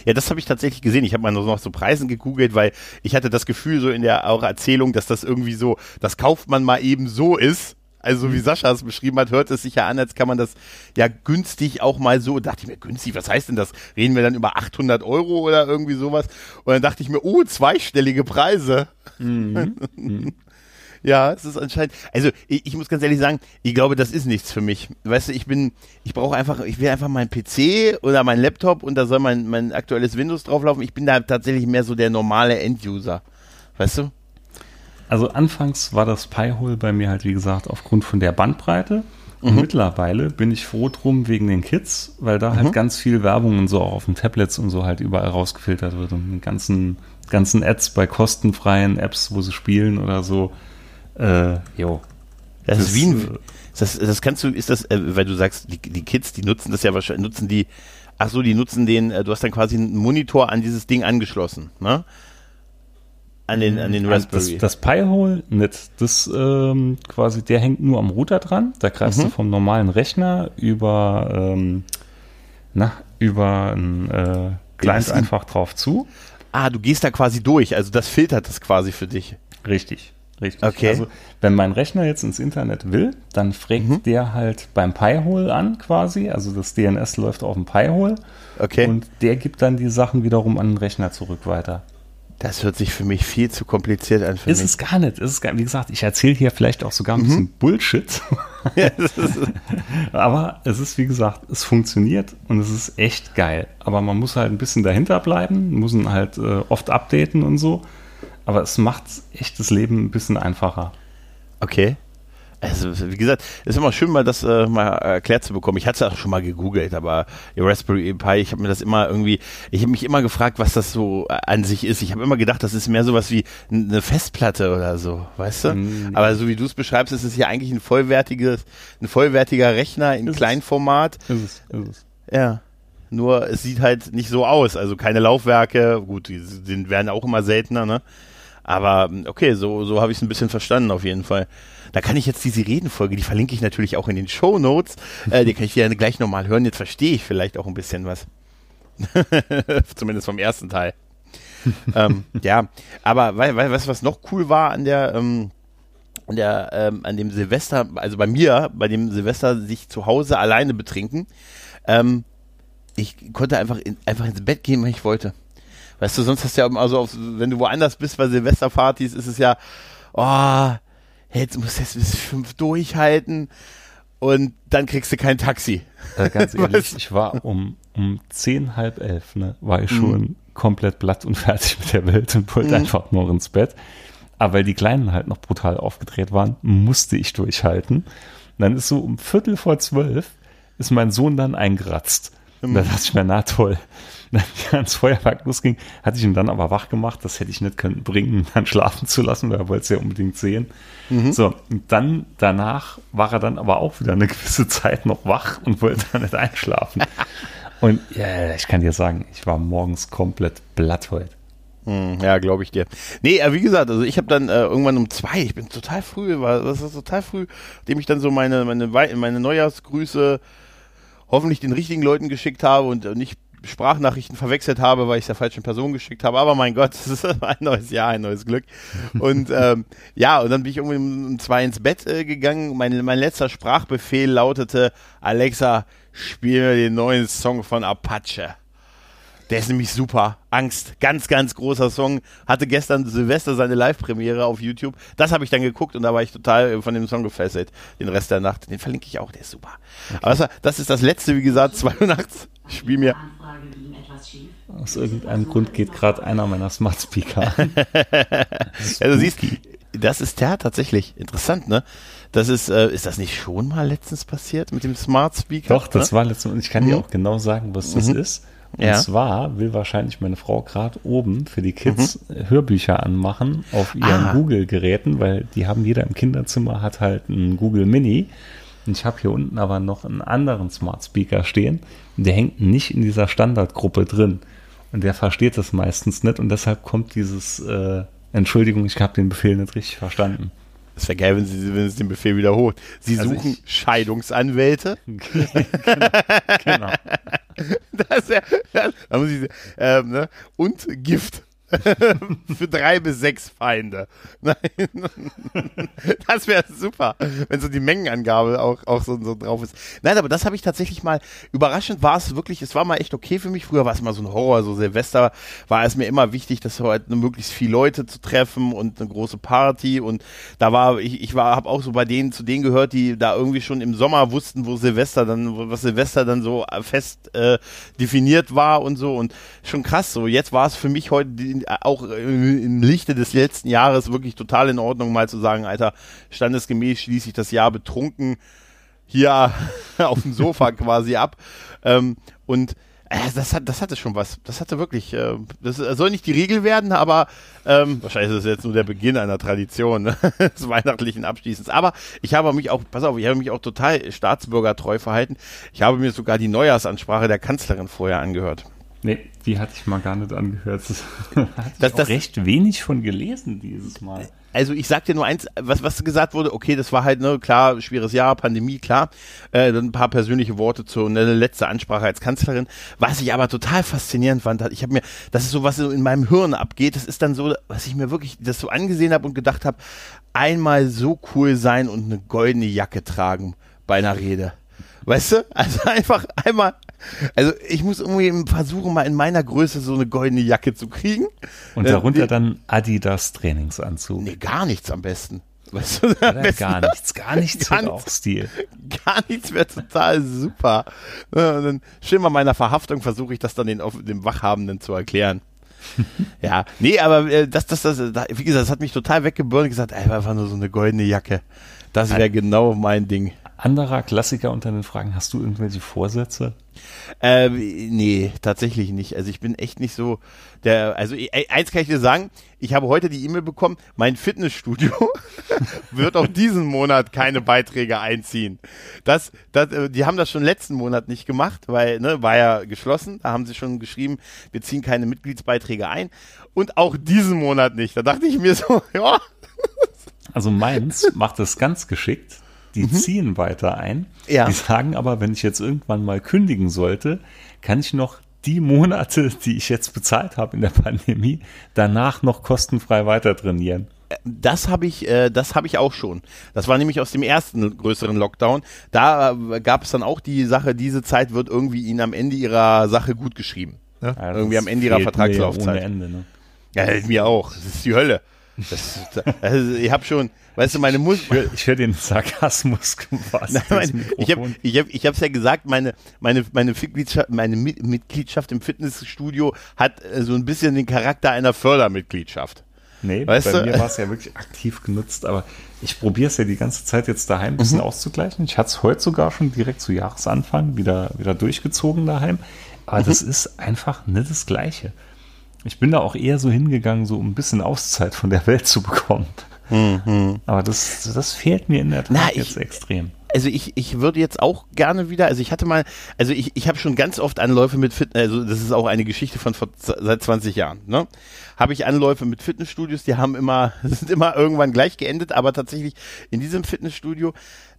[SPEAKER 1] Ja, das habe ich tatsächlich gesehen. Ich habe mal noch so Preisen gegoogelt, weil ich hatte das Gefühl so in der eurer Erzählung, dass das irgendwie so, das kauft man mal eben so ist. Also wie Sascha es beschrieben hat, hört es sich ja an, als kann man das ja günstig auch mal so. Dachte ich mir, günstig, was heißt denn das? Reden wir dann über 800 Euro oder irgendwie sowas? Und dann dachte ich mir, oh, zweistellige Preise. Ja, es ist anscheinend. Also ich, ich muss ganz ehrlich sagen, ich glaube, das ist nichts für mich. Weißt du, ich bin, ich brauche einfach, ich will einfach meinen PC oder meinen Laptop und da soll mein, mein aktuelles Windows drauflaufen. Ich bin da tatsächlich mehr so der normale End-User. Weißt du?
[SPEAKER 2] Also anfangs war das Pi-Hole bei mir halt, wie gesagt, aufgrund von der Bandbreite. Und
[SPEAKER 1] Mhm.
[SPEAKER 2] mittlerweile bin ich froh drum wegen den Kids, weil da
[SPEAKER 1] Mhm.
[SPEAKER 2] halt ganz viel Werbung und so auch auf den Tablets und so halt überall rausgefiltert wird und die ganzen, ganzen Ads bei kostenfreien Apps, wo sie spielen oder so. Äh, jo.
[SPEAKER 1] Das, ist wie ein, das, das kannst du, ist das, äh, weil du sagst, die, die Kids, die nutzen das ja wahrscheinlich, nutzen die Ach so, die nutzen den, äh, du hast dann quasi einen Monitor an dieses Ding angeschlossen, ne? An den, an den Raspberry.
[SPEAKER 2] Das, das Pi-Hole nicht. Das ähm, quasi, der hängt nur am Router dran. Da greifst
[SPEAKER 1] Mhm.
[SPEAKER 2] du vom normalen Rechner über, ähm, na, über ein äh, Client
[SPEAKER 1] Das-
[SPEAKER 2] einfach drauf zu.
[SPEAKER 1] ah, du gehst da quasi durch, also das filtert das quasi für dich.
[SPEAKER 2] Richtig, richtig.
[SPEAKER 1] Okay.
[SPEAKER 2] Also, wenn mein Rechner jetzt ins Internet will, dann fragt
[SPEAKER 1] Mhm.
[SPEAKER 2] der halt beim Pi-Hole an quasi. Also das DNS läuft auf dem Pi-Hole.
[SPEAKER 1] Okay.
[SPEAKER 2] Und der gibt dann die Sachen wiederum an den Rechner zurück weiter.
[SPEAKER 1] Das hört sich für mich viel zu kompliziert an für
[SPEAKER 2] Ist
[SPEAKER 1] mich.
[SPEAKER 2] es gar nicht. Ist es gar, wie gesagt, ich erzähle hier vielleicht auch sogar ein bisschen
[SPEAKER 1] Mhm.
[SPEAKER 2] Bullshit. Aber es ist, wie gesagt, es funktioniert und es ist echt geil. Aber man muss halt ein bisschen dahinter bleiben, muss ihn halt äh, oft updaten und so. Aber es macht echt das Leben ein bisschen einfacher.
[SPEAKER 1] Okay. Also, wie gesagt, ist immer schön, mal das äh, mal erklärt zu bekommen. Ich hatte es auch schon mal gegoogelt, aber die Raspberry Pi, ich habe mir das immer irgendwie, ich habe mich immer gefragt, was das so an sich ist. Ich habe immer gedacht, das ist mehr sowas wie eine Festplatte oder so, weißt du?
[SPEAKER 2] Mm.
[SPEAKER 1] Aber so wie du es beschreibst, ist es ja eigentlich ein vollwertiges, ein vollwertiger Rechner in
[SPEAKER 2] Ist es.
[SPEAKER 1] Kleinformat.
[SPEAKER 2] Ist es, ist es.
[SPEAKER 1] Ja. Nur es sieht halt nicht so aus. Also keine Laufwerke, gut, die sind, werden auch immer seltener, ne? Aber okay, so, so habe ich es ein bisschen verstanden auf jeden Fall. Da kann ich jetzt diese Redenfolge, die verlinke ich natürlich auch in den Show Notes. Äh, die kann ich ja gleich nochmal hören. Jetzt verstehe ich vielleicht auch ein bisschen was. Zumindest vom ersten Teil. ähm, ja, aber weil, weil, du, was noch cool war an der, ähm, an der, ähm, an dem Silvester, also bei mir, bei dem Silvester sich zu Hause alleine betrinken, ähm, ich konnte einfach, in, einfach ins Bett gehen, wenn ich wollte. Weißt du, sonst hast du ja immer so, auf, wenn du woanders bist bei Silvesterpartys, ist es ja, oh, jetzt musst du jetzt bis fünf durchhalten und dann kriegst du kein Taxi.
[SPEAKER 2] Äh, ganz ehrlich, ich war um, um zehn, halb elf, ne, war
[SPEAKER 1] Mhm.
[SPEAKER 2] ich schon komplett blatt und fertig mit der Welt und wollte
[SPEAKER 1] Mhm.
[SPEAKER 2] einfach nur ins Bett. Aber weil die Kleinen halt noch brutal aufgedreht waren, musste ich durchhalten. Und dann ist so um Viertel vor zwölf ist mein Sohn dann eingeratzt. Und
[SPEAKER 1] Mhm.
[SPEAKER 2] da dachte ich mir, na toll. Wenn er ans Feuerwerk losging, hatte ich ihn dann aber wach gemacht. Das hätte ich nicht können bringen, dann schlafen zu lassen, weil er wollte es ja unbedingt sehen.
[SPEAKER 1] Mhm.
[SPEAKER 2] So, und dann danach war er dann aber auch wieder eine gewisse Zeit noch wach und wollte dann nicht einschlafen. Und ja, ich kann dir sagen, ich war morgens komplett blatt heute.
[SPEAKER 1] Hm, ja, glaube ich dir. Nee, äh, wie gesagt, also ich habe dann äh, irgendwann um zwei, ich bin total früh, war das ist total früh, dem ich dann so meine meine meine Neujahrsgrüße hoffentlich den richtigen Leuten geschickt habe und äh, nicht Sprachnachrichten verwechselt habe, weil ich es der falschen Person geschickt habe. Aber mein Gott, es ist ein neues Jahr, ein neues Glück. Und ähm, ja, und dann bin ich irgendwie um, zwei ins Bett äh, gegangen. Mein, mein letzter Sprachbefehl lautete, Alexa, spiel mir den neuen Song von Apache. Der ist nämlich super. Angst. Ganz, ganz großer Song. Hatte gestern Silvester seine Live-Premiere auf YouTube. Das habe ich dann geguckt und da war ich total von dem Song gefesselt. Den Rest der Nacht. Den verlinke ich auch. Der ist super. Aber das, war- das ist das letzte, wie gesagt, 2 Uhr nachts. Spiel mir.
[SPEAKER 4] Anfrage ging etwas schief.
[SPEAKER 2] Aus irgendeinem Grund geht gerade einer meiner Smart Speaker
[SPEAKER 1] du siehst, das ist ja tatsächlich interessant, ne? Das ist, äh, ist das nicht schon mal letztens passiert mit dem Smart Speaker?
[SPEAKER 2] Doch, das
[SPEAKER 1] ne?
[SPEAKER 2] war letztes und ich kann dir
[SPEAKER 1] Mhm.
[SPEAKER 2] auch genau sagen, was das ist. Und
[SPEAKER 1] Ja.
[SPEAKER 2] zwar will wahrscheinlich meine Frau gerade oben für die Kids Hörbücher anmachen auf ihren
[SPEAKER 1] Mhm. Ah.
[SPEAKER 2] Google-Geräten, weil die haben jeder im Kinderzimmer hat halt einen Google Mini. Und ich habe hier unten aber noch einen anderen Smart Speaker stehen. Und der hängt nicht in dieser Standardgruppe drin. Und der versteht das meistens nicht. Und deshalb kommt dieses, äh, Entschuldigung, ich habe den Befehl nicht richtig verstanden.
[SPEAKER 1] Das wäre geil, wenn sie, wenn sie den Befehl wiederholt. Sie
[SPEAKER 2] Also
[SPEAKER 1] suchen
[SPEAKER 2] ich-
[SPEAKER 1] Scheidungsanwälte.
[SPEAKER 2] genau.
[SPEAKER 1] Das wär, da muss ich, ähm, ne? Und Gift. Für drei bis sechs Feinde. Nein. Das wäre super, wenn so die Mengenangabe auch, auch so, so drauf ist. Nein, aber das habe ich tatsächlich mal, überraschend war es wirklich, es war mal echt okay für mich. Früher war es mal so ein Horror, so Silvester war es mir immer wichtig, dass heute möglichst viele Leute zu treffen und eine große Party. Und da war, ich, ich war, habe auch so bei denen, zu denen gehört, die da irgendwie schon im Sommer wussten, wo Silvester dann, was Silvester dann so fest äh, definiert war und so. Und schon krass so. Jetzt war es für mich heute die, auch im im Lichte des letzten Jahres wirklich total in Ordnung, mal zu sagen, Alter, standesgemäß schließe ich das Jahr betrunken hier auf dem Sofa quasi ab. Ähm, und Äh, das, hat, das hatte schon was. Das hatte wirklich. Äh, das soll nicht die Regel werden, aber ähm, wahrscheinlich ist es jetzt nur der Beginn einer Tradition ne? des weihnachtlichen Abschließens. Aber ich habe mich auch, pass auf, ich habe mich auch total staatsbürgertreu verhalten. Ich habe mir sogar die Neujahrsansprache der Kanzlerin vorher angehört.
[SPEAKER 2] Nee, die hatte ich mal gar nicht angehört. Das, das, das recht wenig von gelesen dieses Mal
[SPEAKER 1] also ich sag dir nur eins, was, was gesagt wurde, okay, das war halt, ne, klar, schweres Jahr, Pandemie, klar. Äh, dann ein paar persönliche Worte zu, eine letzte Ansprache als Kanzlerin. Was ich aber total faszinierend fand, ich habe mir, das ist so, was so in meinem Hirn abgeht, das ist dann so, was ich mir wirklich das so angesehen habe und gedacht habe, einmal so cool sein und eine goldene Jacke tragen bei einer Rede. Weißt du? Also einfach einmal also ich muss irgendwie versuchen, mal in meiner Größe so eine goldene Jacke zu kriegen.
[SPEAKER 2] Und darunter äh, dann Adidas Trainingsanzug.
[SPEAKER 1] Nee, gar nichts am besten.
[SPEAKER 2] Weißt du, am besten gar nichts, gar nichts gar auch Stil.
[SPEAKER 1] Gar nichts wäre total super. Und dann schön bei meiner Verhaftung versuche ich das dann den, dem Wachhabenden zu erklären. ja, nee, aber äh, das, das, das, wie gesagt, das hat mich total weggebürnt und gesagt, ey, einfach nur so eine goldene Jacke. Das wäre genau mein Ding.
[SPEAKER 2] Anderer Klassiker unter den Fragen, hast du irgendwelche Vorsätze?
[SPEAKER 1] Äh, nee, tatsächlich nicht. Also ich bin echt nicht so der, also eins kann ich dir sagen, ich habe heute die E-Mail bekommen, mein Fitnessstudio wird auch diesen Monat keine Beiträge einziehen. Das, das, äh, die haben das schon letzten Monat nicht gemacht, weil, ne, war ja geschlossen, da haben sie schon geschrieben, wir ziehen keine Mitgliedsbeiträge ein und auch diesen Monat nicht. Da dachte ich mir so, ja.
[SPEAKER 2] Also meins macht es ganz geschickt die mhm. ziehen weiter ein. Ja. Die sagen aber, wenn ich jetzt irgendwann mal kündigen sollte, kann ich noch die Monate, die ich jetzt bezahlt habe in der Pandemie, danach noch kostenfrei weiter trainieren.
[SPEAKER 1] Das habe ich, äh, das habe ich auch schon. Das war nämlich aus dem ersten größeren Lockdown. Da äh, gab es dann auch die Sache, diese Zeit wird irgendwie ihnen am Ende ihrer Sache gut geschrieben. Ne? Ja, irgendwie am Ende ihrer Vertragslaufzeit. Ohne Ende, ne? ja, mir auch. Das ist die Hölle. Das, also ich habe schon, weißt du, meine Muskeln.
[SPEAKER 2] Ich höre den Sarkasmus
[SPEAKER 1] quasi. ich habe ich hab, ich hab's ja gesagt, meine, meine, meine, Mitgliedschaft, meine Mitgliedschaft im Fitnessstudio hat äh, so ein bisschen den Charakter einer Fördermitgliedschaft.
[SPEAKER 2] Nee, weißt bei du? mir war es ja wirklich aktiv genutzt, aber ich probiere es ja die ganze Zeit jetzt daheim ein bisschen mhm. auszugleichen. Ich hatte es heute sogar schon direkt zu Jahresanfang wieder, wieder durchgezogen daheim. Aber mhm. das ist einfach nicht das Gleiche. Ich bin da auch eher so hingegangen, so um ein bisschen Auszeit von der Welt zu bekommen. Mhm. Aber das, das fehlt mir in der Tat Na, jetzt extrem.
[SPEAKER 1] Also ich, ich würde jetzt auch gerne wieder, also ich hatte mal, also ich, ich habe schon ganz oft Anläufe mit Fitness, also das ist auch eine Geschichte von vor, seit 20 Jahren, ne? Habe ich Anläufe mit Fitnessstudios, die haben immer, sind immer irgendwann gleich geendet, aber tatsächlich in diesem Fitnessstudio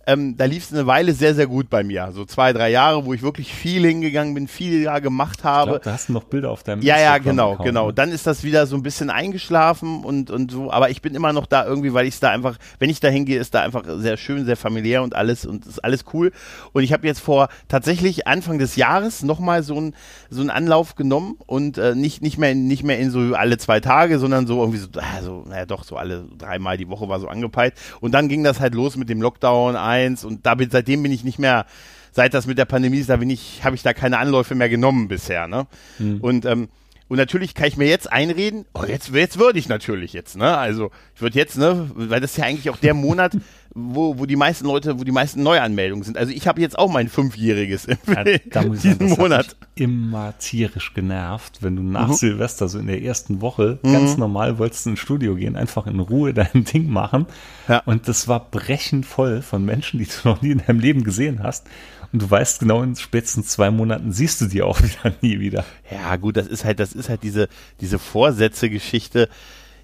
[SPEAKER 1] ähm, da lief es eine Weile sehr, sehr gut bei mir. So zwei, drei Jahre, wo ich wirklich viel hingegangen bin, viel ja gemacht habe. Ich
[SPEAKER 2] glaub, da hast du noch Bilder auf deinem
[SPEAKER 1] Ja, ja, genau, genau. Ne? Dann ist das wieder so ein bisschen eingeschlafen und, und so. Aber ich bin immer noch da irgendwie, weil ich es da einfach, wenn ich da hingehe, ist da einfach sehr schön, sehr familiär und alles und ist alles cool. Und ich habe jetzt vor tatsächlich Anfang des Jahres nochmal so ein so einen Anlauf genommen und äh, nicht, nicht, mehr in, nicht mehr in so alle zwei Tage, sondern so irgendwie so, also, naja, doch, so alle dreimal die Woche war so angepeilt. Und dann ging das halt los mit dem Lockdown eins und da bin, seitdem bin ich nicht mehr, seit das mit der Pandemie ist, da bin ich, habe ich da keine Anläufe mehr genommen bisher, ne? Mhm. Und ähm, und natürlich kann ich mir jetzt einreden, oh, jetzt, jetzt würde ich natürlich jetzt, ne? Also ich würde jetzt, ne, weil das ist ja eigentlich auch der Monat, wo, wo die meisten Leute, wo die meisten Neuanmeldungen sind. Also ich habe jetzt auch mein Fünfjähriges im ja,
[SPEAKER 2] diesen sagen, Monat. Immer tierisch genervt, wenn du nach mhm. Silvester, so in der ersten Woche, mhm. ganz normal wolltest ins Studio gehen, einfach in Ruhe dein Ding machen. Ja. Und das war brechend voll von Menschen, die du noch nie in deinem Leben gesehen hast. Und du weißt genau, in spätestens zwei Monaten siehst du die auch wieder nie wieder.
[SPEAKER 1] Ja, gut, das ist halt, das ist halt diese, diese Vorsätze-Geschichte.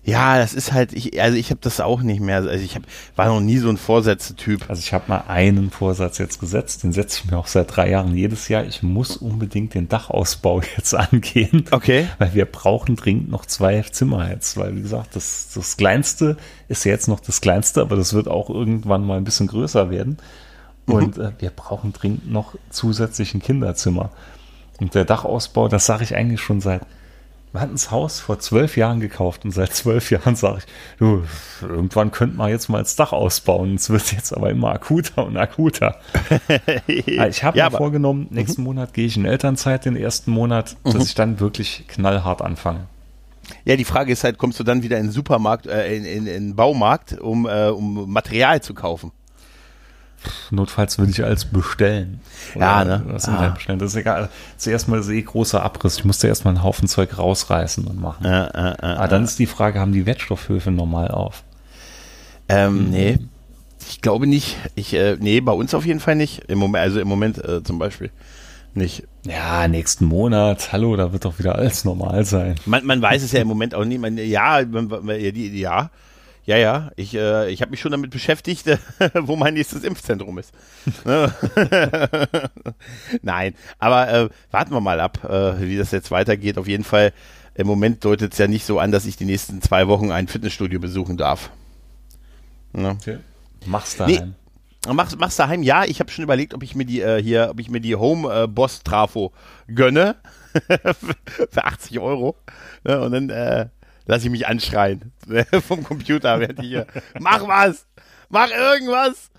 [SPEAKER 1] Ja, das ist halt, ich, also ich habe das auch nicht mehr. Also ich hab, war noch nie so ein Vorsätze-Typ.
[SPEAKER 2] Also ich habe mal einen Vorsatz jetzt gesetzt, den setze ich mir auch seit drei Jahren jedes Jahr. Ich muss unbedingt den Dachausbau jetzt angehen.
[SPEAKER 1] Okay.
[SPEAKER 2] Weil wir brauchen dringend noch zwei Zimmer jetzt. Weil, wie gesagt, das, das Kleinste ist ja jetzt noch das Kleinste, aber das wird auch irgendwann mal ein bisschen größer werden. Und mhm. äh, wir brauchen dringend noch zusätzlich ein Kinderzimmer. Und der Dachausbau, das sage ich eigentlich schon seit, wir hatten das Haus vor zwölf Jahren gekauft und seit zwölf Jahren sage ich, du, irgendwann könnte man jetzt mal das Dach ausbauen. Es wird jetzt aber immer akuter und akuter. Ah, ich habe ja, mir vorgenommen, mhm. nächsten Monat gehe ich in Elternzeit, den ersten Monat, dass mhm. ich dann wirklich knallhart anfange.
[SPEAKER 1] Ja, die Frage ist halt, kommst du dann wieder in den Supermarkt, äh, in, in, in den Baumarkt, um, äh, um Material zu kaufen?
[SPEAKER 2] Notfalls würde ich alles bestellen.
[SPEAKER 1] Ja, ne?
[SPEAKER 2] Das,
[SPEAKER 1] Ah.
[SPEAKER 2] ah. bestellen. das ist egal. Zuerst mal eh großer Abriss. Ich musste erstmal einen Haufen Zeug rausreißen und machen.
[SPEAKER 1] Äh, äh, äh,
[SPEAKER 2] ah, dann ist die Frage, haben die Wertstoffhöfe normal auf?
[SPEAKER 1] Ähm, nee. Ich glaube nicht. Ich, äh, nee, bei uns auf jeden Fall nicht. Im Moment, also im Moment äh, zum Beispiel nicht.
[SPEAKER 2] Ja, nächsten Monat, hallo, da wird doch wieder alles normal sein.
[SPEAKER 1] Man, man weiß es ja im Moment auch nicht. Man, ja, man, ja, die, ja, ja, ja. Ich, äh, ich habe mich schon damit beschäftigt, äh, wo mein nächstes Impfzentrum ist. Ne? Nein, aber äh, warten wir mal ab, äh, wie das jetzt weitergeht. Auf jeden Fall, im Moment deutet es ja nicht so an, dass ich die nächsten zwei Wochen ein Fitnessstudio besuchen darf. Ne?
[SPEAKER 2] Mach's
[SPEAKER 1] Nee.
[SPEAKER 2] daheim.
[SPEAKER 1] Machst, machst daheim? Ja, ich habe schon überlegt, ob ich mir die äh, hier, ob ich mir die Home äh, Boss Trafo gönne für 80 Euro ne, und dann lasse ich mich anschreien. Vom Computer, während ich hier. Mach was, mach irgendwas,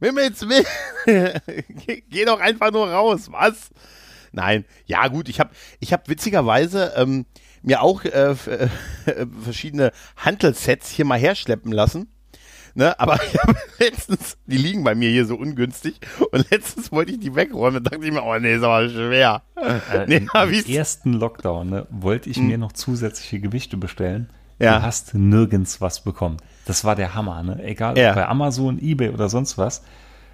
[SPEAKER 1] jetzt mit, geh, doch einfach nur raus, was? Nein, ja gut, ich habe ich hab witzigerweise ähm, mir auch äh, äh, verschiedene Hantel-Sets hier mal herschleppen lassen. Ne, aber ich habe letztens, die liegen bei mir hier so ungünstig und letztens wollte ich die wegräumen und dachte ich mir, oh nee, ist aber schwer.
[SPEAKER 2] Äh,
[SPEAKER 1] nee,
[SPEAKER 2] Im ersten Lockdown ne, wollte ich mir noch zusätzliche Gewichte bestellen.
[SPEAKER 1] Ja.
[SPEAKER 2] Du hast nirgends was bekommen. Das war der Hammer. Ne? Egal
[SPEAKER 1] Ja.
[SPEAKER 2] ob bei Amazon, Ebay oder sonst was.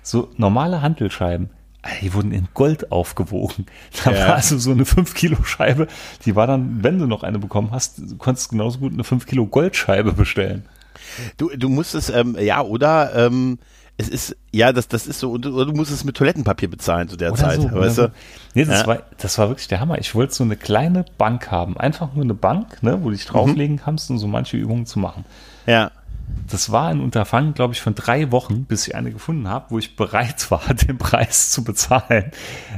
[SPEAKER 2] So normale Hantelscheiben, Alter, die wurden in Gold aufgewogen. Da
[SPEAKER 1] Ja.
[SPEAKER 2] war also so eine 5-Kilo-Scheibe, die war dann, wenn du noch eine bekommen hast, du konntest genauso gut eine 5-Kilo-Goldscheibe bestellen.
[SPEAKER 1] Du, du musst es, ähm, ja, oder ähm, es ist, ja, das, das ist so, oder du musst es mit Toilettenpapier bezahlen zu der
[SPEAKER 2] Oder
[SPEAKER 1] Zeit,
[SPEAKER 2] so,
[SPEAKER 1] weißt du?
[SPEAKER 2] Nee, das,
[SPEAKER 1] Ja.
[SPEAKER 2] war, das war wirklich der Hammer. Ich wollte so eine kleine Bank haben. Einfach nur eine Bank, ne, wo du dich drauflegen kannst, um so manche Übungen zu machen.
[SPEAKER 1] Ja.
[SPEAKER 2] Das war ein Unterfangen, glaube ich, von drei Wochen, bis ich eine gefunden habe, wo ich bereit war, den Preis zu bezahlen,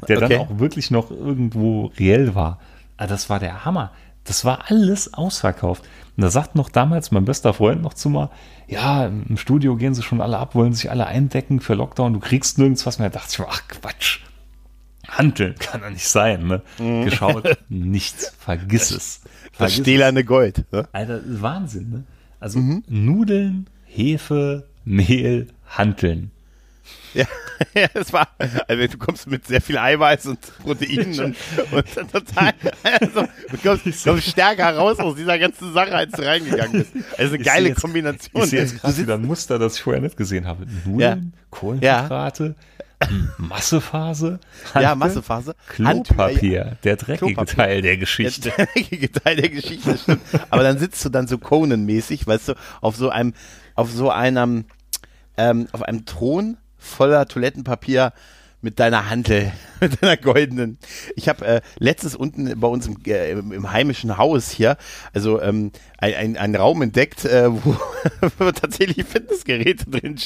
[SPEAKER 2] der
[SPEAKER 1] Okay.
[SPEAKER 2] dann auch wirklich noch irgendwo reell war. Aber das war der Hammer. Das war alles ausverkauft. Und da sagt noch damals mein bester Freund noch zu mir, ja, im Studio gehen sie schon alle ab, wollen sich alle eindecken für Lockdown, du kriegst nirgends was mehr. Da dachte ich mir, ach Quatsch. Handeln kann doch nicht sein, ne? Geschaut, nichts, vergiss es.
[SPEAKER 1] Das
[SPEAKER 2] Vergiss es.
[SPEAKER 1] stählerne Gold. Ne?
[SPEAKER 2] Alter, das Wahnsinn, ne? Also Nudeln, Hefe, Mehl, Hanteln.
[SPEAKER 1] Ja, ja, es war, also du kommst mit sehr viel Eiweiß und Proteinen und, und total, also, du kommst, kommst stärker raus aus dieser ganzen Sache, als du reingegangen bist. Also eine
[SPEAKER 2] Ich
[SPEAKER 1] geile
[SPEAKER 2] jetzt-
[SPEAKER 1] Kombination.
[SPEAKER 2] Ich sehe jetzt gerade wieder ein Muster, das ich vorher nicht gesehen habe. Nudeln, Kohlenhydrate, m, Massephase,
[SPEAKER 1] ja,
[SPEAKER 2] Hanteln,
[SPEAKER 1] Massephase.
[SPEAKER 2] Klopapier, der dreckige
[SPEAKER 1] Klopapier.
[SPEAKER 2] Teil der Geschichte.
[SPEAKER 1] Der dreckige Teil der Geschichte, stimmt. Aber dann sitzt du dann so Conan-mäßig, weißt du, auf so einem, auf so einem, ähm, auf einem Thron voller Toilettenpapier mit deiner Hantel, mit deiner goldenen. Ich habe äh, letztens unten bei uns im, äh, im, im heimischen Haus hier, also ähm, ein, ein, einen Raum entdeckt, äh, wo, tatsächlich Fitnessgeräte drin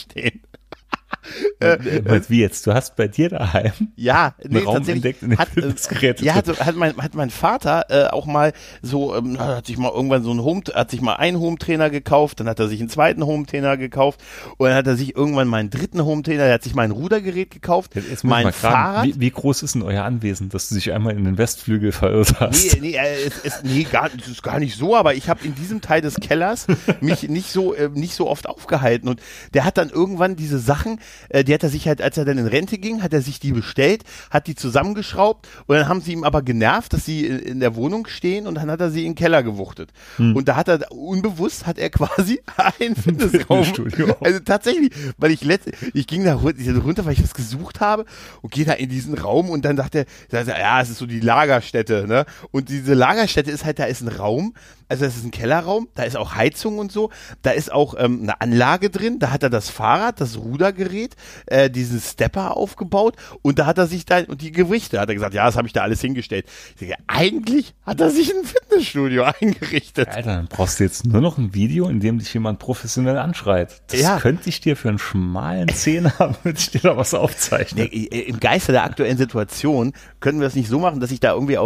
[SPEAKER 1] stehen.
[SPEAKER 2] Was, Wie jetzt? Du hast bei dir daheim
[SPEAKER 1] Ja, nee,
[SPEAKER 2] Raum
[SPEAKER 1] tatsächlich
[SPEAKER 2] entdeckt,
[SPEAKER 1] hat, äh, ja, hat, hat, mein, hat mein Vater äh, auch mal so, ähm, hat sich mal irgendwann so ein Home, hat sich mal einen Home-Trainer gekauft, dann hat er sich einen zweiten Home-Trainer gekauft und dann hat er sich irgendwann mal einen dritten Home-Trainer, der hat sich mal ein Rudergerät gekauft,
[SPEAKER 2] Jetzt
[SPEAKER 1] mein
[SPEAKER 2] mal fragen,
[SPEAKER 1] Fahrrad.
[SPEAKER 2] Wie, wie groß ist denn euer Anwesen, dass du dich einmal in den Westflügel verirrt hast?
[SPEAKER 1] Nee, nee, äh, es, es, nee gar, es ist gar nicht so, aber ich habe in diesem Teil des Kellers mich nicht so äh, nicht so oft aufgehalten und der hat dann irgendwann diese Sachen, äh, die hat er sich halt, als er dann in Rente ging, hat er sich die bestellt, hat die zusammengeschraubt und dann haben sie ihm aber genervt, dass sie in, in der Wohnung stehen und dann hat er sie in den Keller gewuchtet und da hat er unbewusst hat er quasi ein Fitnessraum,
[SPEAKER 2] Fitnessstudio.
[SPEAKER 1] also tatsächlich, weil ich letzt, ich ging da runter, weil ich was gesucht habe und gehe da in diesen Raum und dann dachte er, ja, es ist so die Lagerstätte, ne? Und diese Lagerstätte ist halt, da ist ein Raum, also das ist ein Kellerraum, da ist auch Heizung und so, da ist auch ähm, eine Anlage drin, da hat er das Fahrrad, das Rudergerät, äh, diesen Stepper aufgebaut und da hat er sich da, und die Gewichte, hat er gesagt, ja, das habe ich da alles hingestellt. Ich denke, eigentlich hat er sich ein Fitnessstudio eingerichtet.
[SPEAKER 2] Alter, dann brauchst du jetzt nur noch ein Video, in dem dich jemand professionell anschreit. Das
[SPEAKER 1] Ja.
[SPEAKER 2] könnte ich dir für einen schmalen Zehner, würde ich dir da was aufzeichnen.
[SPEAKER 1] Nee, Im Geiste der aktuellen Situation können wir das nicht so machen, dass ich da irgendwie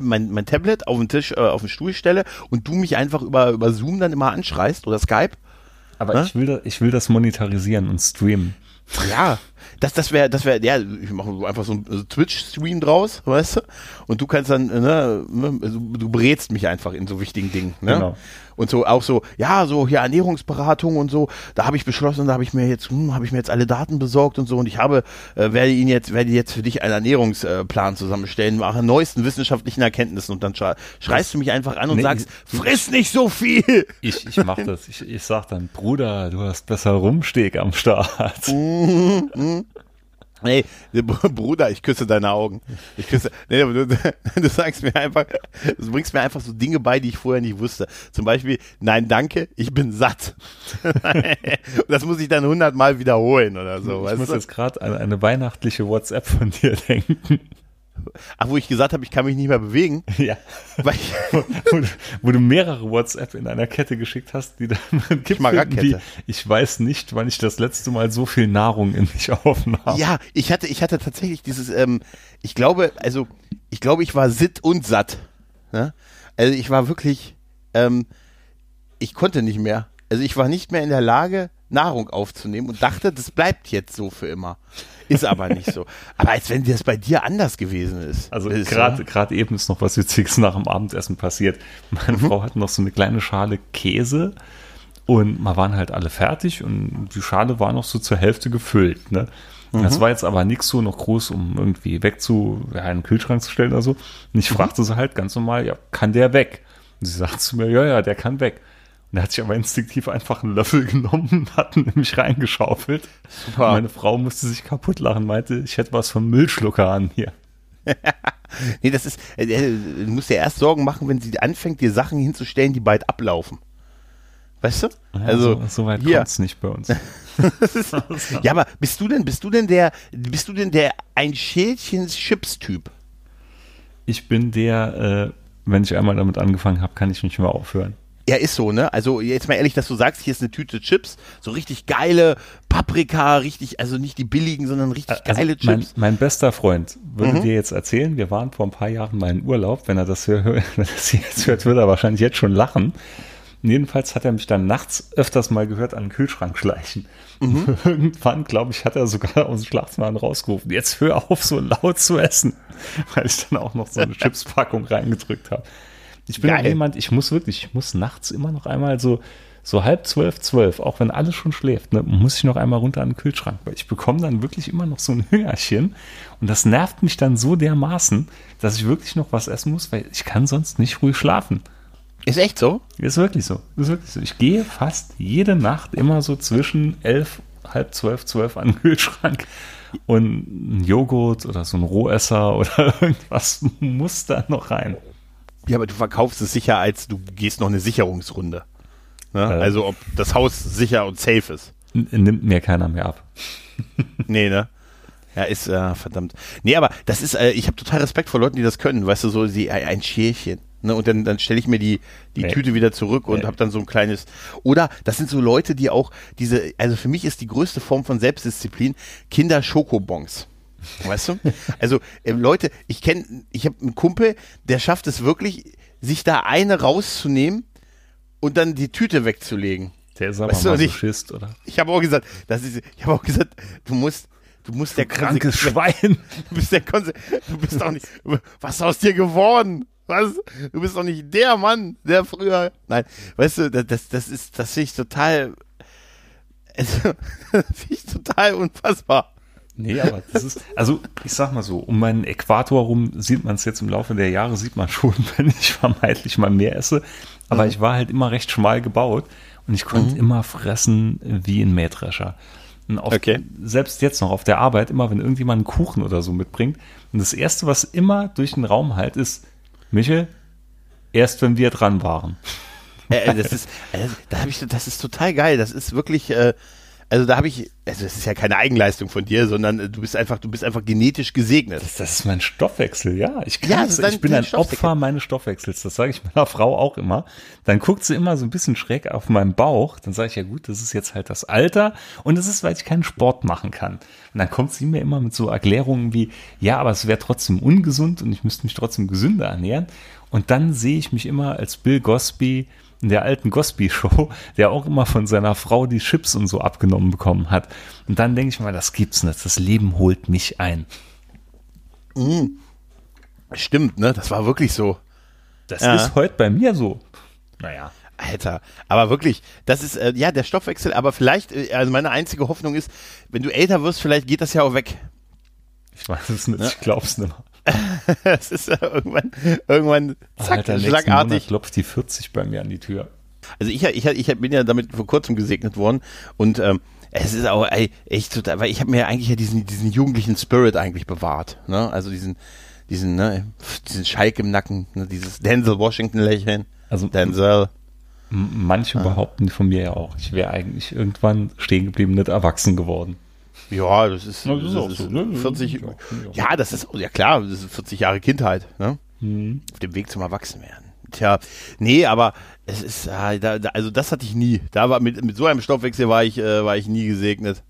[SPEAKER 1] mein, mein Tablet auf den Tisch, äh, auf den Stuhl stelle und du mich einfach über, über Zoom dann immer anschreist oder Skype.
[SPEAKER 2] Aber
[SPEAKER 1] Hä?
[SPEAKER 2] ich will, ich will das monetarisieren und streamen.
[SPEAKER 1] Ja, das, das wäre, das wäre, ja, ich mache einfach so einen Twitch-Stream draus, weißt du? Und du kannst dann, ne, ne also du berätst mich einfach in so wichtigen Dingen, ne? Genau. Und so auch so, ja, so hier Ernährungsberatung und so, da habe ich beschlossen, da habe ich mir jetzt, hm, habe ich mir jetzt alle Daten besorgt und so und ich habe, äh, werde ihn jetzt, werde jetzt für dich einen Ernährungsplan zusammenstellen, mache neuesten wissenschaftlichen Erkenntnissen und dann schreist du mich einfach an und nee, sagst, friss nicht so viel.
[SPEAKER 2] Ich, ich mach das. Ich, ich sag dann, Bruder, du hast besser Rumsteg am Start. Mhm,
[SPEAKER 1] mhm. Hey, Bruder, ich küsse deine Augen. Ich küsse. Nee, du, du sagst mir einfach, du bringst mir einfach so Dinge bei, die ich vorher nicht wusste. Zum Beispiel, nein, danke, ich bin satt. das muss ich dann hundertmal wiederholen oder so.
[SPEAKER 2] Ich muss du? jetzt gerade an eine weihnachtliche WhatsApp von dir denken.
[SPEAKER 1] Ach, wo ich gesagt habe, ich kann mich nicht mehr bewegen.
[SPEAKER 2] Ja. Weil ich, wo, wo, du mehrere WhatsApp in einer Kette geschickt hast, die dann
[SPEAKER 1] gibt wie,
[SPEAKER 2] ich weiß nicht, wann ich das letzte Mal so viel Nahrung in mich aufnahm.
[SPEAKER 1] Ja, ich hatte, ich hatte tatsächlich dieses, ähm, ich glaube, also, ich glaube, ich war sitt und satt. Ne? Also ich war wirklich, ähm, ich konnte nicht mehr. Also ich war nicht mehr in der Lage, Nahrung aufzunehmen und dachte, das bleibt jetzt so für immer. Ist aber nicht so. Aber als wenn das bei dir anders gewesen ist.
[SPEAKER 2] Also gerade gerade eben ist noch was Witziges nach dem Abendessen passiert. Meine mhm. Frau hat noch so eine kleine Schale Käse und wir waren halt alle fertig und die Schale war noch so zur Hälfte gefüllt. Ne? Mhm. Das war jetzt aber nichts so noch groß, um irgendwie weg zu, ja, in den Kühlschrank zu stellen oder so. Und ich mhm. fragte sie halt ganz normal, ja, kann der weg? Und sie sagt zu mir, ja, ja, der kann weg. Und er hat sich aber instinktiv einfach einen Löffel genommen und hat nämlich reingeschaufelt. Super. Meine Frau musste sich kaputt lachen, meinte, ich hätte was vom Müllschlucker an hier.
[SPEAKER 1] nee, das ist, äh, äh, du musst dir erst Sorgen machen, wenn sie anfängt, dir Sachen hinzustellen, die bald ablaufen. Weißt du?
[SPEAKER 2] Ja, also, so, so weit kommt es nicht bei uns.
[SPEAKER 1] ja, aber bist du denn, bist du denn der, bist du denn der ein Schälchen Chips-Typ?
[SPEAKER 2] Ich bin der, äh, wenn ich einmal damit angefangen habe, kann ich nicht mehr aufhören.
[SPEAKER 1] Ja, ist so, ne? Also jetzt mal ehrlich, dass du sagst, hier ist eine Tüte Chips, so richtig geile Paprika, richtig, also nicht die billigen, sondern richtig also geile
[SPEAKER 2] Chips. Mein, mein, bester Freund würde mhm. dir jetzt erzählen, wir waren vor ein paar Jahren mal in Urlaub, wenn er das, hör, wenn er das jetzt hört, würde er wahrscheinlich jetzt schon lachen. Jedenfalls hat er mich dann nachts öfters mal gehört an den Kühlschrank schleichen. Mhm. Irgendwann, glaube ich, hat er sogar aus dem Schlafzimmer rausgerufen, jetzt hör auf, so laut zu essen, weil ich dann auch noch so eine Chipspackung reingedrückt habe. Ich bin Geil. jemand, ich muss wirklich, ich muss nachts immer noch einmal so, so halb zwölf, zwölf, auch wenn alles schon schläft, ne, muss ich noch einmal runter an den Kühlschrank, weil ich bekomme dann wirklich immer noch so ein Hüngerchen und das nervt mich dann so dermaßen, dass ich wirklich noch was essen muss, weil ich kann sonst nicht ruhig schlafen.
[SPEAKER 1] Ist echt so?
[SPEAKER 2] Ist wirklich so. Ist wirklich so. Ich gehe fast jede Nacht immer so zwischen elf, halb zwölf, zwölf an den Kühlschrank und ein Joghurt oder so ein Rohesser oder irgendwas muss da noch rein.
[SPEAKER 1] Ja, aber du verkaufst es sicher als, du gehst noch eine Sicherungsrunde. Ne? Äh. Also ob das Haus sicher und safe ist.
[SPEAKER 2] nimmt mir keiner mehr ab.
[SPEAKER 1] nee, ne? Ja, ist äh, verdammt. Nee, aber das ist, äh, ich habe total Respekt vor Leuten, die das können. Weißt du, so die, ein Schälchen. Ne, und dann, dann stelle ich mir die, die nee. Tüte wieder zurück und nee. habe dann so ein kleines. Oder das sind so Leute, die auch diese, also für mich ist die größte Form von Selbstdisziplin Kinder Schokobons. Weißt du? Also äh, Leute, ich kenne, ich habe einen Kumpel, der schafft es wirklich, sich da eine rauszunehmen und dann die Tüte wegzulegen.
[SPEAKER 2] Der ist aber weißt mal Masochist, oder?
[SPEAKER 1] Ich habe auch gesagt, das ist, ich habe auch gesagt, du musst, du musst der
[SPEAKER 2] krankes Schwein.
[SPEAKER 1] Du bist der Konse du bist doch nicht, was ist aus dir geworden? Was? Du bist doch nicht der Mann, der früher. Nein, weißt du, das, das ist, das finde ich total, also, das finde ich total unfassbar.
[SPEAKER 2] Nee, aber das ist, also ich sag mal so, um meinen Äquator rum sieht man es jetzt im Laufe der Jahre, sieht man schon, wenn ich vermeintlich mal mehr esse. Aber mhm. ich war halt immer recht schmal gebaut und ich konnte mhm. immer fressen wie ein Mähdrescher. Und auf, okay. selbst jetzt noch auf der Arbeit, immer wenn irgendjemand einen Kuchen oder so mitbringt. Und das Erste, was immer durch den Raum halt ist, Michel, erst wenn wir dran waren.
[SPEAKER 1] Äh, das ist, äh, da ich, das ist total geil. Das ist wirklich, äh, also da habe ich, also das ist ja keine Eigenleistung von dir, sondern äh, du bist einfach, du bist einfach genetisch gesegnet.
[SPEAKER 2] Das, das ist mein Stoffwechsel, ja. Ich, ja, ich bin ein Opfer meines Stoffwechsels. Das sage ich meiner Frau auch immer. Dann guckt sie immer so ein bisschen schräg auf meinen Bauch. Dann sage ich ja gut, das ist jetzt halt das Alter und das ist, weil ich keinen Sport machen kann. Und dann kommt sie mir immer mit so Erklärungen wie, ja, aber es wäre trotzdem ungesund und ich müsste mich trotzdem gesünder ernähren. Und dann sehe ich mich immer als Bill Gosby in der alten Gosby-Show, der auch immer von seiner Frau die Chips und so abgenommen bekommen hat. Und dann denke ich mal, das gibt's nicht. Das Leben holt mich ein.
[SPEAKER 1] Stimmt, ne? Das war wirklich so.
[SPEAKER 2] Das
[SPEAKER 1] Ja.
[SPEAKER 2] ist heute bei mir so. Naja.
[SPEAKER 1] Alter, aber wirklich, das ist, äh, ja, der Stoffwechsel, aber vielleicht, äh, also meine einzige Hoffnung ist, wenn du älter wirst, vielleicht geht das ja auch weg.
[SPEAKER 2] Ich weiß es nicht, ich glaub's nicht mehr.
[SPEAKER 1] Es ist äh, irgendwann, irgendwann, zack,
[SPEAKER 2] Alter,
[SPEAKER 1] schlagartig.
[SPEAKER 2] klopft die 40 bei mir an die Tür.
[SPEAKER 1] Also ich, ich, ich bin ja damit vor kurzem gesegnet worden und ähm, es ist auch ey, echt total, weil ich habe mir ja eigentlich ja diesen, diesen jugendlichen Spirit eigentlich bewahrt, ne? Also diesen, diesen, ne, diesen Schalk im Nacken, ne? dieses Denzel Washington Lächeln.
[SPEAKER 2] Also
[SPEAKER 1] Denzel.
[SPEAKER 2] manche behaupten von mir ja auch, ich wäre eigentlich irgendwann stehen geblieben, nicht erwachsen geworden.
[SPEAKER 1] Ja, das ist,
[SPEAKER 2] Ja, das ist auch
[SPEAKER 1] das
[SPEAKER 2] so, ne?
[SPEAKER 1] 40,
[SPEAKER 2] Ja,
[SPEAKER 1] ja, das ist, ja klar, das ist 40 Jahre Kindheit, ne?
[SPEAKER 2] Mhm.
[SPEAKER 1] Auf dem Weg zum Erwachsenwerden. Tja, nee, aber es ist, ah, da, da, also das hatte ich nie. Da war mit, mit so einem Stoffwechsel war ich, äh, war ich nie gesegnet.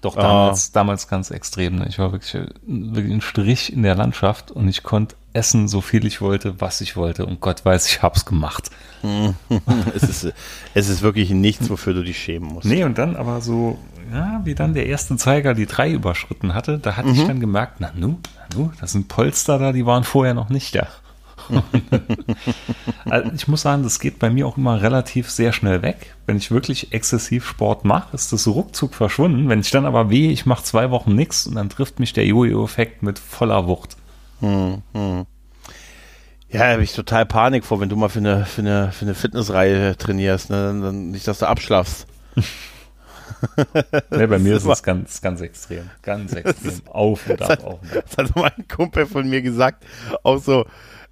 [SPEAKER 2] Doch
[SPEAKER 1] Ah.
[SPEAKER 2] damals, damals ganz extrem. Ne? Ich war wirklich, wirklich ein Strich in der Landschaft und ich konnte essen, so viel ich wollte, was ich wollte. Und Gott weiß, ich hab's gemacht.
[SPEAKER 1] es, ist, es ist wirklich nichts, wofür du dich schämen musst.
[SPEAKER 2] Nee, und dann aber so, ja, wie dann der erste Zeiger die drei überschritten hatte, da hatte
[SPEAKER 1] Mhm.
[SPEAKER 2] ich dann gemerkt, na nu, na nu, das sind Polster da, die waren vorher noch nicht da. also ich muss sagen, das geht bei mir auch immer relativ sehr schnell weg. Wenn ich wirklich exzessiv Sport mache, ist das ruckzuck verschwunden. Wenn ich dann aber weh, ich mache zwei Wochen nichts und dann trifft mich der Jojo-Effekt mit voller Wucht.
[SPEAKER 1] Ja, da habe ich total Panik vor, wenn du mal für eine, für eine, für eine Fitnessreihe trainierst, ne? dann, dann nicht, dass du abschlafst.
[SPEAKER 2] Ne, bei mir ist es ganz, ganz extrem. Ganz extrem. Auf und ab, auf und ab.
[SPEAKER 1] Das hat mal ein Kumpel von mir gesagt, auch so,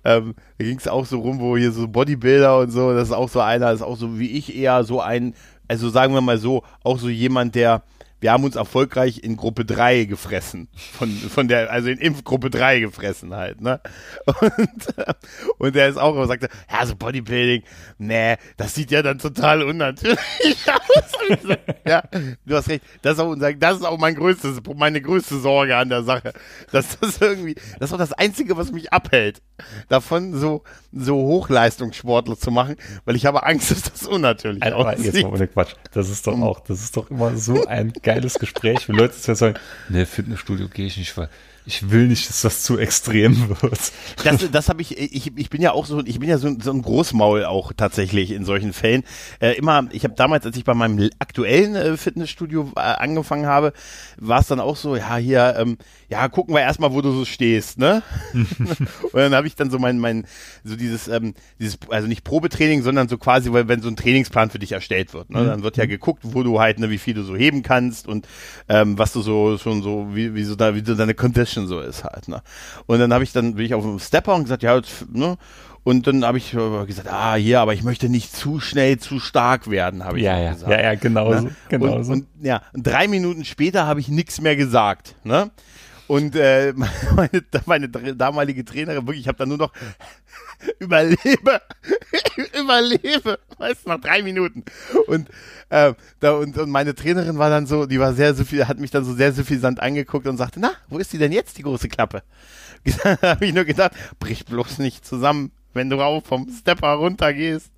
[SPEAKER 1] ähm, da ging es auch so rum, wo hier so Bodybuilder und so, das ist auch so einer, das ist auch so wie ich eher so ein, also sagen wir mal so, auch so jemand, der, wir haben uns erfolgreich in Gruppe 3 gefressen, von, von der, also in Impfgruppe 3 gefressen halt, ne? Und, äh, und der ist auch immer sagte, ja, so Bodybuilding, nee, das sieht ja dann total unnatürlich aus. So, ja, du hast recht, das ist auch, das ist auch mein größtes, meine größte Sorge an der Sache, dass das irgendwie, das ist auch das Einzige, was mich abhält, davon so, so Hochleistungssportler zu machen, weil ich habe Angst, dass das unnatürlich
[SPEAKER 2] Alter, aber jetzt
[SPEAKER 1] aussieht.
[SPEAKER 2] mal ohne Quatsch. Das ist doch auch, das ist doch immer so ein geiles Gespräch, wenn Leute zu sagen, ne, Fitnessstudio gehe ich nicht, weil ich will nicht, dass das zu extrem wird.
[SPEAKER 1] Das, das habe ich, ich, ich bin ja auch so, ich bin ja so, so ein Großmaul auch tatsächlich in solchen Fällen. Äh, immer, ich habe damals, als ich bei meinem aktuellen äh, Fitnessstudio äh, angefangen habe, war es dann auch so, ja, hier, ähm, ja, gucken wir erstmal, wo du so stehst, ne? und dann habe ich dann so mein, mein, so dieses, ähm, dieses, also nicht Probetraining, sondern so quasi, weil wenn so ein Trainingsplan für dich erstellt wird, ne? Dann wird ja geguckt, wo du halt, ne, wie viel du so heben kannst und ähm, was du so schon so, wie, wie so da, wie so deine Condition so ist halt, ne? Und dann habe ich dann, bin ich auf dem Stepper und gesagt, ja, jetzt, ne? Und dann habe ich äh, gesagt, ah, hier, aber ich möchte nicht zu schnell, zu stark werden, habe ich
[SPEAKER 2] Ja, ja,
[SPEAKER 1] gesagt.
[SPEAKER 2] ja, ja, genau so,
[SPEAKER 1] Ne?
[SPEAKER 2] genau
[SPEAKER 1] und,
[SPEAKER 2] so.
[SPEAKER 1] und ja, und drei Minuten später habe ich nichts mehr gesagt. Ne? Und äh, meine, meine damalige Trainerin, wirklich, ich habe dann nur noch überlebe, überlebe, weißt du, nach drei Minuten. Und, äh, da, und, und meine Trainerin war dann so, die war sehr, so viel, hat mich dann so sehr suffisant angeguckt und sagte, na, wo ist die denn jetzt, die große Klappe? Da habe ich nur gedacht, brich bloß nicht zusammen, wenn du auch vom Stepper runtergehst.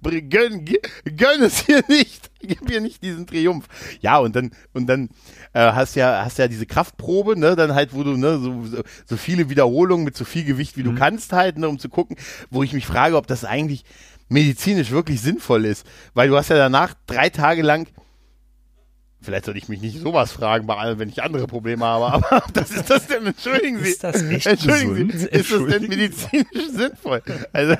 [SPEAKER 1] Br- Gönn, gönn es hier nicht. Gib hier nicht diesen Triumph. Ja, und dann, und dann äh, hast ja, hast ja diese Kraftprobe, ne, dann halt, wo du, ne, so, so, viele Wiederholungen mit so viel Gewicht, wie du kannst halt, ne, um zu gucken, wo ich mich frage, ob das eigentlich medizinisch wirklich sinnvoll ist. Weil du hast ja danach drei Tage lang Vielleicht sollte ich mich nicht sowas fragen, bei allem, wenn ich andere Probleme habe, aber das ist das denn, entschuldigen Sie.
[SPEAKER 2] Ist das echt
[SPEAKER 1] entschuldigen
[SPEAKER 2] gesund?
[SPEAKER 1] Sie, ist das denn medizinisch sinnvoll? Also,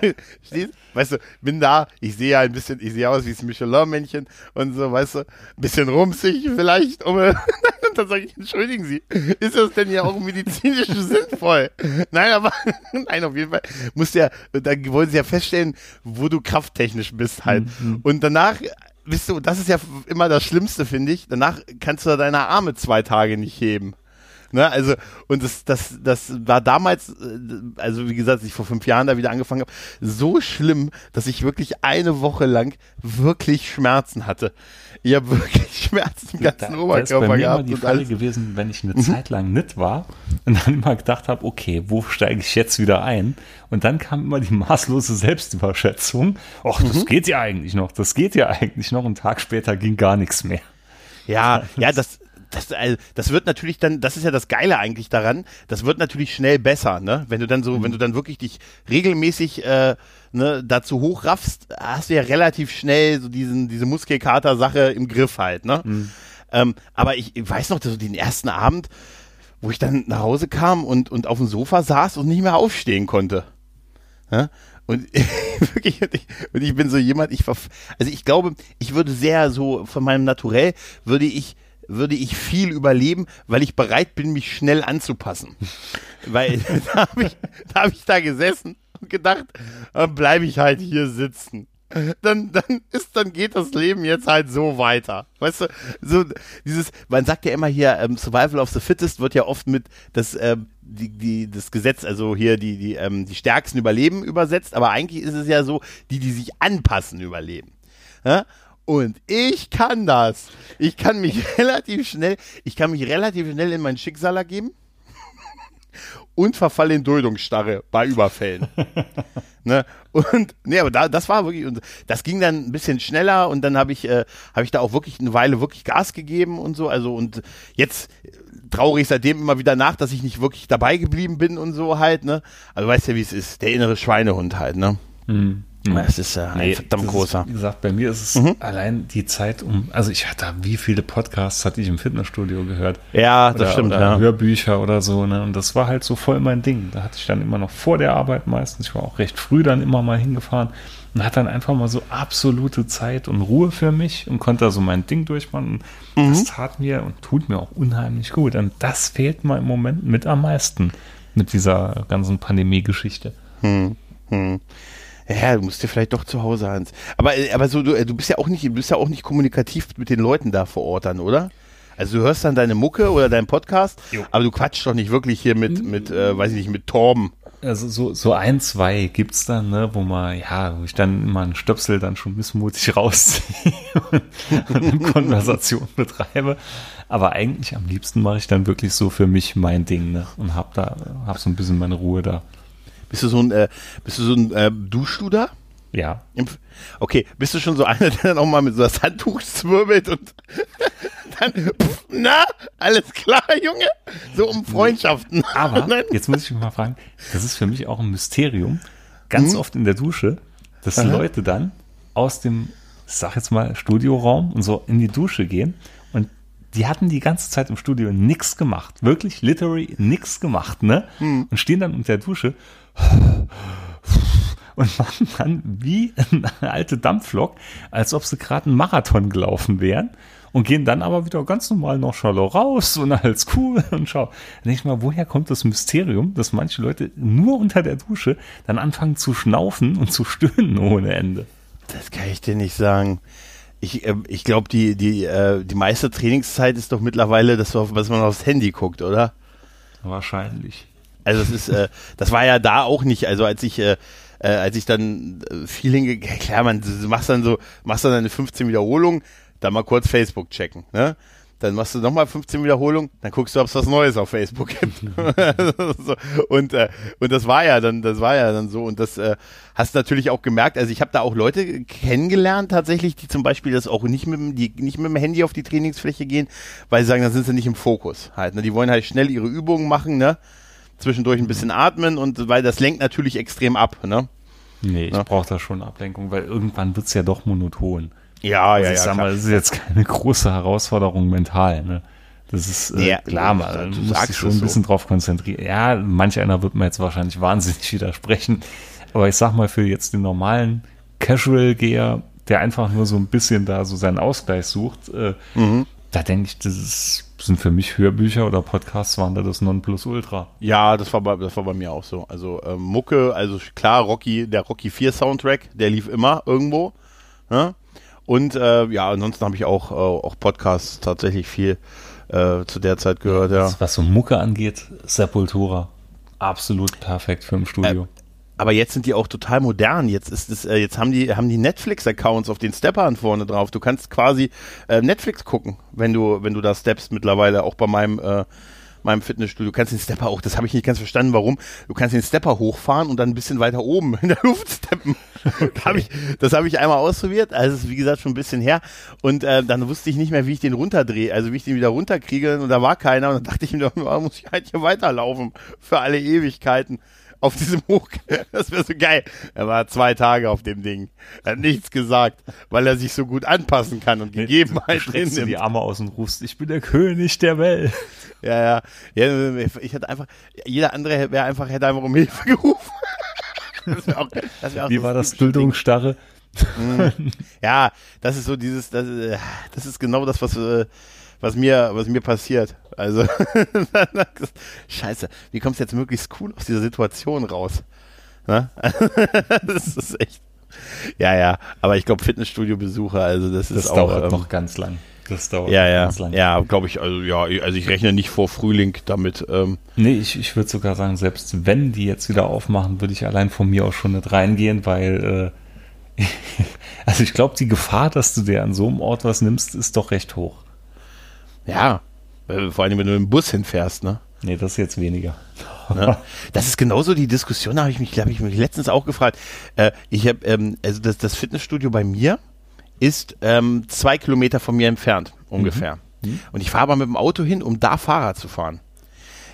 [SPEAKER 1] weißt du, bin da, ich sehe ja ein bisschen, ich sehe aus wie das Michelin-Männchen und so, weißt du, ein bisschen rumsig vielleicht, um, und dann sage ich, entschuldigen Sie, ist das denn ja auch medizinisch sinnvoll? Nein, aber, nein, auf jeden Fall, musst du ja, da wollen Sie ja feststellen, wo du krafttechnisch bist halt. Und danach, bist du, das ist ja immer das Schlimmste, finde ich. Danach kannst du deine Arme zwei Tage nicht heben. Ne, also, und das, das, das war damals, äh, also wie gesagt, als ich vor fünf Jahren da wieder angefangen habe, so schlimm, dass ich wirklich eine Woche lang wirklich Schmerzen hatte. Ich habe wirklich Schmerzen im ganzen
[SPEAKER 2] da,
[SPEAKER 1] Oberkörper
[SPEAKER 2] da ist bei mir
[SPEAKER 1] gehabt.
[SPEAKER 2] immer die Falle gewesen, wenn ich eine Zeit lang nicht war und dann immer gedacht habe, okay, wo steige ich jetzt wieder ein? Und dann kam immer die maßlose Selbstüberschätzung. Ach, das geht ja eigentlich noch, das geht ja eigentlich noch. Einen Tag später ging gar nichts mehr.
[SPEAKER 1] Ja, ja, das, das, also, das wird natürlich dann, das ist ja das Geile eigentlich daran, das wird natürlich schnell besser, ne? Wenn du dann so, wenn du dann wirklich dich regelmäßig äh, ne, dazu hochraffst, hast du ja relativ schnell so diesen, diese Muskelkater-Sache im Griff halt, ne? Ähm, aber ich, ich weiß noch, so den ersten Abend, wo ich dann nach Hause kam und, und auf dem Sofa saß und nicht mehr aufstehen konnte. Ja? Und wirklich, und ich, und ich bin so jemand, ich verf also ich glaube, ich würde sehr so von meinem Naturell würde ich würde ich viel überleben, weil ich bereit bin, mich schnell anzupassen. weil da habe ich, da hab ich da gesessen und gedacht, dann bleibe ich halt hier sitzen. Dann, dann ist, dann geht das Leben jetzt halt so weiter. Weißt du, so dieses, man sagt ja immer hier, ähm, Survival of the Fittest wird ja oft mit das, ähm, die, die, das Gesetz, also hier die, die, ähm, die Stärksten überleben übersetzt, aber eigentlich ist es ja so, die, die sich anpassen, überleben. Ja? Und ich kann das. Ich kann mich relativ schnell, ich kann mich relativ schnell in mein Schicksal ergeben und verfalle in Duldungsstarre bei Überfällen. ne? Und nee, aber da, das war wirklich, und das ging dann ein bisschen schneller und dann habe ich, äh, habe ich da auch wirklich eine Weile wirklich Gas gegeben und so. Also und jetzt äh, traurig seitdem immer wieder nach, dass ich nicht wirklich dabei geblieben bin und so halt, ne? Also weißt ja, wie es ist, der innere Schweinehund halt, ne? Das ist äh, ein
[SPEAKER 2] Nee,
[SPEAKER 1] verdammt
[SPEAKER 2] das
[SPEAKER 1] großer.
[SPEAKER 2] Ist, wie gesagt, bei mir ist es allein die Zeit um, also ich hatte, wie viele Podcasts hatte ich im Fitnessstudio gehört?
[SPEAKER 1] Ja, das
[SPEAKER 2] oder,
[SPEAKER 1] stimmt,
[SPEAKER 2] oder
[SPEAKER 1] ja.
[SPEAKER 2] Hörbücher oder so, ne? Und das war halt so voll mein Ding. Da hatte ich dann immer noch vor der Arbeit meistens, ich war auch recht früh dann immer mal hingefahren und hatte dann einfach mal so absolute Zeit und Ruhe für mich und konnte da so mein Ding durchmachen.
[SPEAKER 1] Mhm.
[SPEAKER 2] Das tat mir und tut mir auch unheimlich gut. Und das fehlt mir im Moment mit am meisten mit dieser ganzen Pandemie-Geschichte.
[SPEAKER 1] Ja, du musst dir vielleicht doch zu Hause Hans. Aber, äh, aber so, du, äh, du bist ja auch nicht, du bist ja auch nicht kommunikativ mit den Leuten da vor Ort dann, oder? Also du hörst dann deine Mucke oder deinen Podcast,
[SPEAKER 2] Jo.
[SPEAKER 1] aber du quatschst doch nicht wirklich hier mit, mit, äh, weiß ich nicht, mit Torben.
[SPEAKER 2] Also so, so ein, zwei gibt's dann, ne, wo man, ja, wo ich dann immer einen Stöpsel dann schon missmutig rausziehe und eine Konversation betreibe. Aber eigentlich am liebsten mache ich dann wirklich so für mich mein Ding, ne? Und hab da, hab so ein bisschen meine Ruhe da.
[SPEAKER 1] Bist du so ein, äh, bist du so ein äh, Duschst du da?
[SPEAKER 2] Ja.
[SPEAKER 1] Okay, bist du schon so einer, der dann auch mal mit so das Handtuch zwirbelt und dann, pff, na, alles klar, Junge? So um Freundschaften.
[SPEAKER 2] Aber
[SPEAKER 1] Nein.
[SPEAKER 2] jetzt muss ich mich mal fragen, das ist für mich auch ein Mysterium. Ganz oft in der Dusche, dass
[SPEAKER 1] Aha.
[SPEAKER 2] Leute dann aus dem, ich sag jetzt mal, Studioraum und so in die Dusche gehen und die hatten die ganze Zeit im Studio nichts gemacht. Wirklich, literally nichts gemacht, ne? Und stehen dann unter der Dusche und machen dann wie eine alte Dampflok, als ob sie gerade einen Marathon gelaufen wären und gehen dann aber wieder ganz normal noch Schalo raus und alles cool und schau. Dann denke ich mal, woher kommt das Mysterium, dass manche Leute nur unter der Dusche dann anfangen zu schnaufen und zu stöhnen ohne Ende?
[SPEAKER 1] Das kann ich dir nicht sagen. Ich, äh, ich glaube, die, die, äh, die meiste Trainingszeit ist doch mittlerweile, das, was man aufs Handy guckt, oder?
[SPEAKER 2] Wahrscheinlich.
[SPEAKER 1] Also es ist, äh, das war ja da auch nicht. Also als ich, äh, äh, als ich dann äh, viel hinge, klar, man, du machst dann so, machst dann eine 15 Wiederholung, dann mal kurz Facebook checken, ne? Dann machst du nochmal 15 Wiederholungen, dann guckst du, ob es was Neues auf Facebook gibt. so, und, äh, und das war ja dann, das war ja dann so. Und das äh, hast du natürlich auch gemerkt. Also ich habe da auch Leute kennengelernt tatsächlich, die zum Beispiel das auch nicht mit, dem- die nicht mit dem Handy auf die Trainingsfläche gehen, weil sie sagen, dann sind sie nicht im Fokus halt. Ne? Die wollen halt schnell ihre Übungen machen, ne? Zwischendurch ein bisschen atmen und weil das lenkt natürlich extrem ab, ne?
[SPEAKER 2] Nee, ich
[SPEAKER 1] Ja.
[SPEAKER 2] brauche da schon Ablenkung, weil irgendwann wird's ja doch monoton.
[SPEAKER 1] Ja,
[SPEAKER 2] Also ich sag mal, das ist jetzt keine große Herausforderung mental, ne? Das ist äh,
[SPEAKER 1] Ja,
[SPEAKER 2] klar,
[SPEAKER 1] du
[SPEAKER 2] man
[SPEAKER 1] sagst
[SPEAKER 2] muss sich schon
[SPEAKER 1] es
[SPEAKER 2] ein
[SPEAKER 1] so.
[SPEAKER 2] bisschen drauf konzentrieren. Ja, manch einer wird mir jetzt wahrscheinlich wahnsinnig widersprechen. Aber ich sag mal, für jetzt den normalen Casual-Geher, der einfach nur so ein bisschen da so seinen Ausgleich sucht, äh,
[SPEAKER 1] Mhm.
[SPEAKER 2] Da denke ich, das ist, sind für mich Hörbücher oder Podcasts waren da das Nonplusultra.
[SPEAKER 1] Ja, das war bei, das war bei mir auch so. Also ähm, Mucke, also klar, Rocky, der Rocky 4 Soundtrack, der lief immer irgendwo. Ne? Und äh, ja, ansonsten habe ich auch, äh, auch Podcasts tatsächlich viel äh, zu der Zeit gehört, ja.
[SPEAKER 2] Was so Mucke angeht, Sepultura. Absolut perfekt für im Studio.
[SPEAKER 1] Aber jetzt sind die auch total modern. Jetzt ist es, äh, jetzt haben die, haben die Netflix-Accounts auf den Steppern vorne drauf. Du kannst quasi äh, Netflix gucken, wenn du, wenn du da steppst mittlerweile, auch bei meinem, äh, meinem Fitnessstudio. Du kannst den Stepper auch, das habe ich nicht ganz verstanden, warum. Du kannst den Stepper hochfahren und dann ein bisschen weiter oben in der Luft steppen. Okay. hab ich, das habe ich einmal ausprobiert. Also ist, wie gesagt schon ein bisschen her. Und äh, dann wusste ich nicht mehr, wie ich den runterdrehe, also wie ich den wieder runterkriege. Und da war keiner. Und dann dachte ich mir, oh, muss ich halt hier weiterlaufen für alle Ewigkeiten auf diesem Hoch. Das wäre so geil. Er war zwei Tage auf dem Ding. Er hat nichts gesagt, weil er sich so gut anpassen kann und Gegebenheiten
[SPEAKER 2] drin nimmt. die Arme aus und rufst, ich bin der König der Welt.
[SPEAKER 1] Ja, ja. ja ich hätte einfach, jeder andere wäre einfach, hätte einfach um Hilfe gerufen.
[SPEAKER 2] Das auch, das auch Wie so war das Duldungsstarre?
[SPEAKER 1] Ja, das ist so dieses, das, äh, das ist genau das, was, äh, was mir, was mir passiert. Also, scheiße, wie kommst du jetzt möglichst cool aus dieser Situation raus? Ne? das ist echt. Ja, ja, aber ich glaube Fitnessstudio-Besucher, also das, das ist
[SPEAKER 2] auch. Das dauert ähm, noch ganz lang.
[SPEAKER 1] Das dauert ja, ja, ganz lang. Ja, glaube ich, also ja, also ich rechne nicht vor Frühling damit. Ähm.
[SPEAKER 2] Nee, ich, ich würde sogar sagen, selbst wenn die jetzt wieder aufmachen, würde ich allein von mir auch schon nicht reingehen, weil äh, also ich glaube, die Gefahr, dass du dir an so einem Ort was nimmst, ist doch recht hoch.
[SPEAKER 1] Ja, vor allem, wenn du im Bus hinfährst, ne?
[SPEAKER 2] Nee, das ist jetzt weniger.
[SPEAKER 1] Ne? Das ist genauso die Diskussion, da habe ich mich, glaube ich, mich letztens auch gefragt. Äh, ich habe, ähm, also das, das Fitnessstudio bei mir ist ähm, zwei Kilometer von mir entfernt, ungefähr. Mhm. Mhm. Und ich fahre aber mit dem Auto hin, um da Fahrrad zu fahren.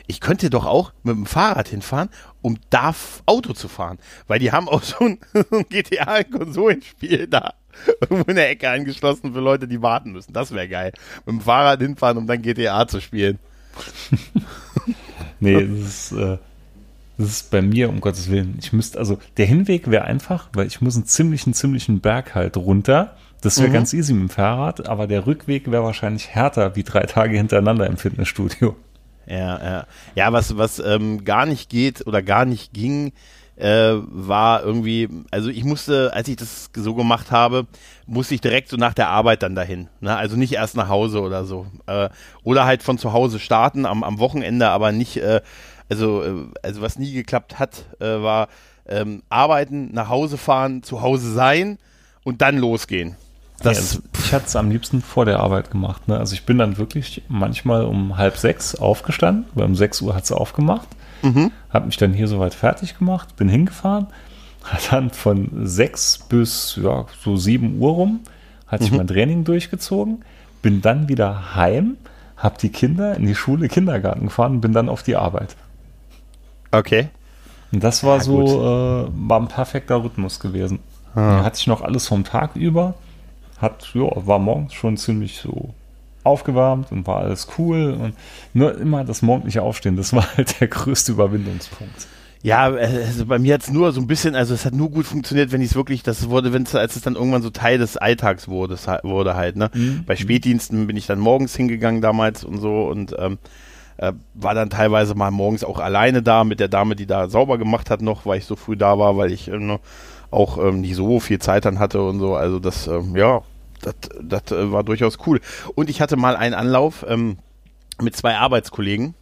[SPEAKER 1] Ich könnte doch auch mit dem Fahrrad hinfahren, um da Auto zu fahren. Weil die haben auch so ein, ein GTA-Konsolenspiel da irgendwo in der Ecke angeschlossen für Leute, die warten müssen. Das wäre geil. Mit dem Fahrrad hinfahren, um dann GTA zu spielen.
[SPEAKER 2] nee, das ist, äh, das ist bei mir, um Gottes Willen. Ich müsste, also der Hinweg wäre einfach, weil ich muss einen ziemlichen, ziemlichen Berg halt runter. Das wäre mhm. ganz easy mit dem Fahrrad, aber der Rückweg wäre wahrscheinlich härter wie drei Tage hintereinander im Fitnessstudio.
[SPEAKER 1] Ja, ja. Ja, was, was ähm, gar nicht geht oder gar nicht ging, äh, war irgendwie, also ich musste, als ich das so gemacht habe, musste ich direkt so nach der Arbeit dann dahin. Ne? Also nicht erst nach Hause oder so. Äh, oder halt von zu Hause starten am, am Wochenende, aber nicht, äh, also, äh, also was nie geklappt hat, äh, war ähm, arbeiten, nach Hause fahren, zu Hause sein und dann losgehen.
[SPEAKER 2] Das, ja, also ich hatte es am liebsten vor der Arbeit gemacht. Ne? Also ich bin dann wirklich manchmal um halb sechs aufgestanden, weil um sechs Uhr hat es aufgemacht Mhm. Habe mich dann hier soweit fertig gemacht, bin hingefahren, hat dann von sechs bis ja, so sieben Uhr rum, hatte mhm. ich mein Training durchgezogen, bin dann wieder heim, habe die Kinder in die Schule, Kindergarten gefahren, bin dann auf die Arbeit.
[SPEAKER 1] Okay.
[SPEAKER 2] Und das war ja, so, äh, war ein perfekter Rhythmus gewesen. Ah. Hatte ich noch alles vom Tag über, hat, ja, war morgens schon ziemlich so aufgewärmt und war alles cool. Und nur immer das morgendliche Aufstehen, das war halt der größte Überwindungspunkt.
[SPEAKER 1] Ja, also bei mir hat es nur so ein bisschen, also es hat nur gut funktioniert, wenn ich es wirklich, das wurde, wenn es, als es dann irgendwann so Teil des Alltags wurde, wurde halt, ne? Mhm. Bei Spätdiensten bin ich dann morgens hingegangen damals und so und ähm, äh, war dann teilweise mal morgens auch alleine da mit der Dame, die da sauber gemacht hat noch, weil ich so früh da war, weil ich äh, auch ähm, nicht so viel Zeit dann hatte und so. Also das, ähm, ja, das, äh, war durchaus cool. Und ich hatte mal einen Anlauf ähm, mit zwei Arbeitskollegen.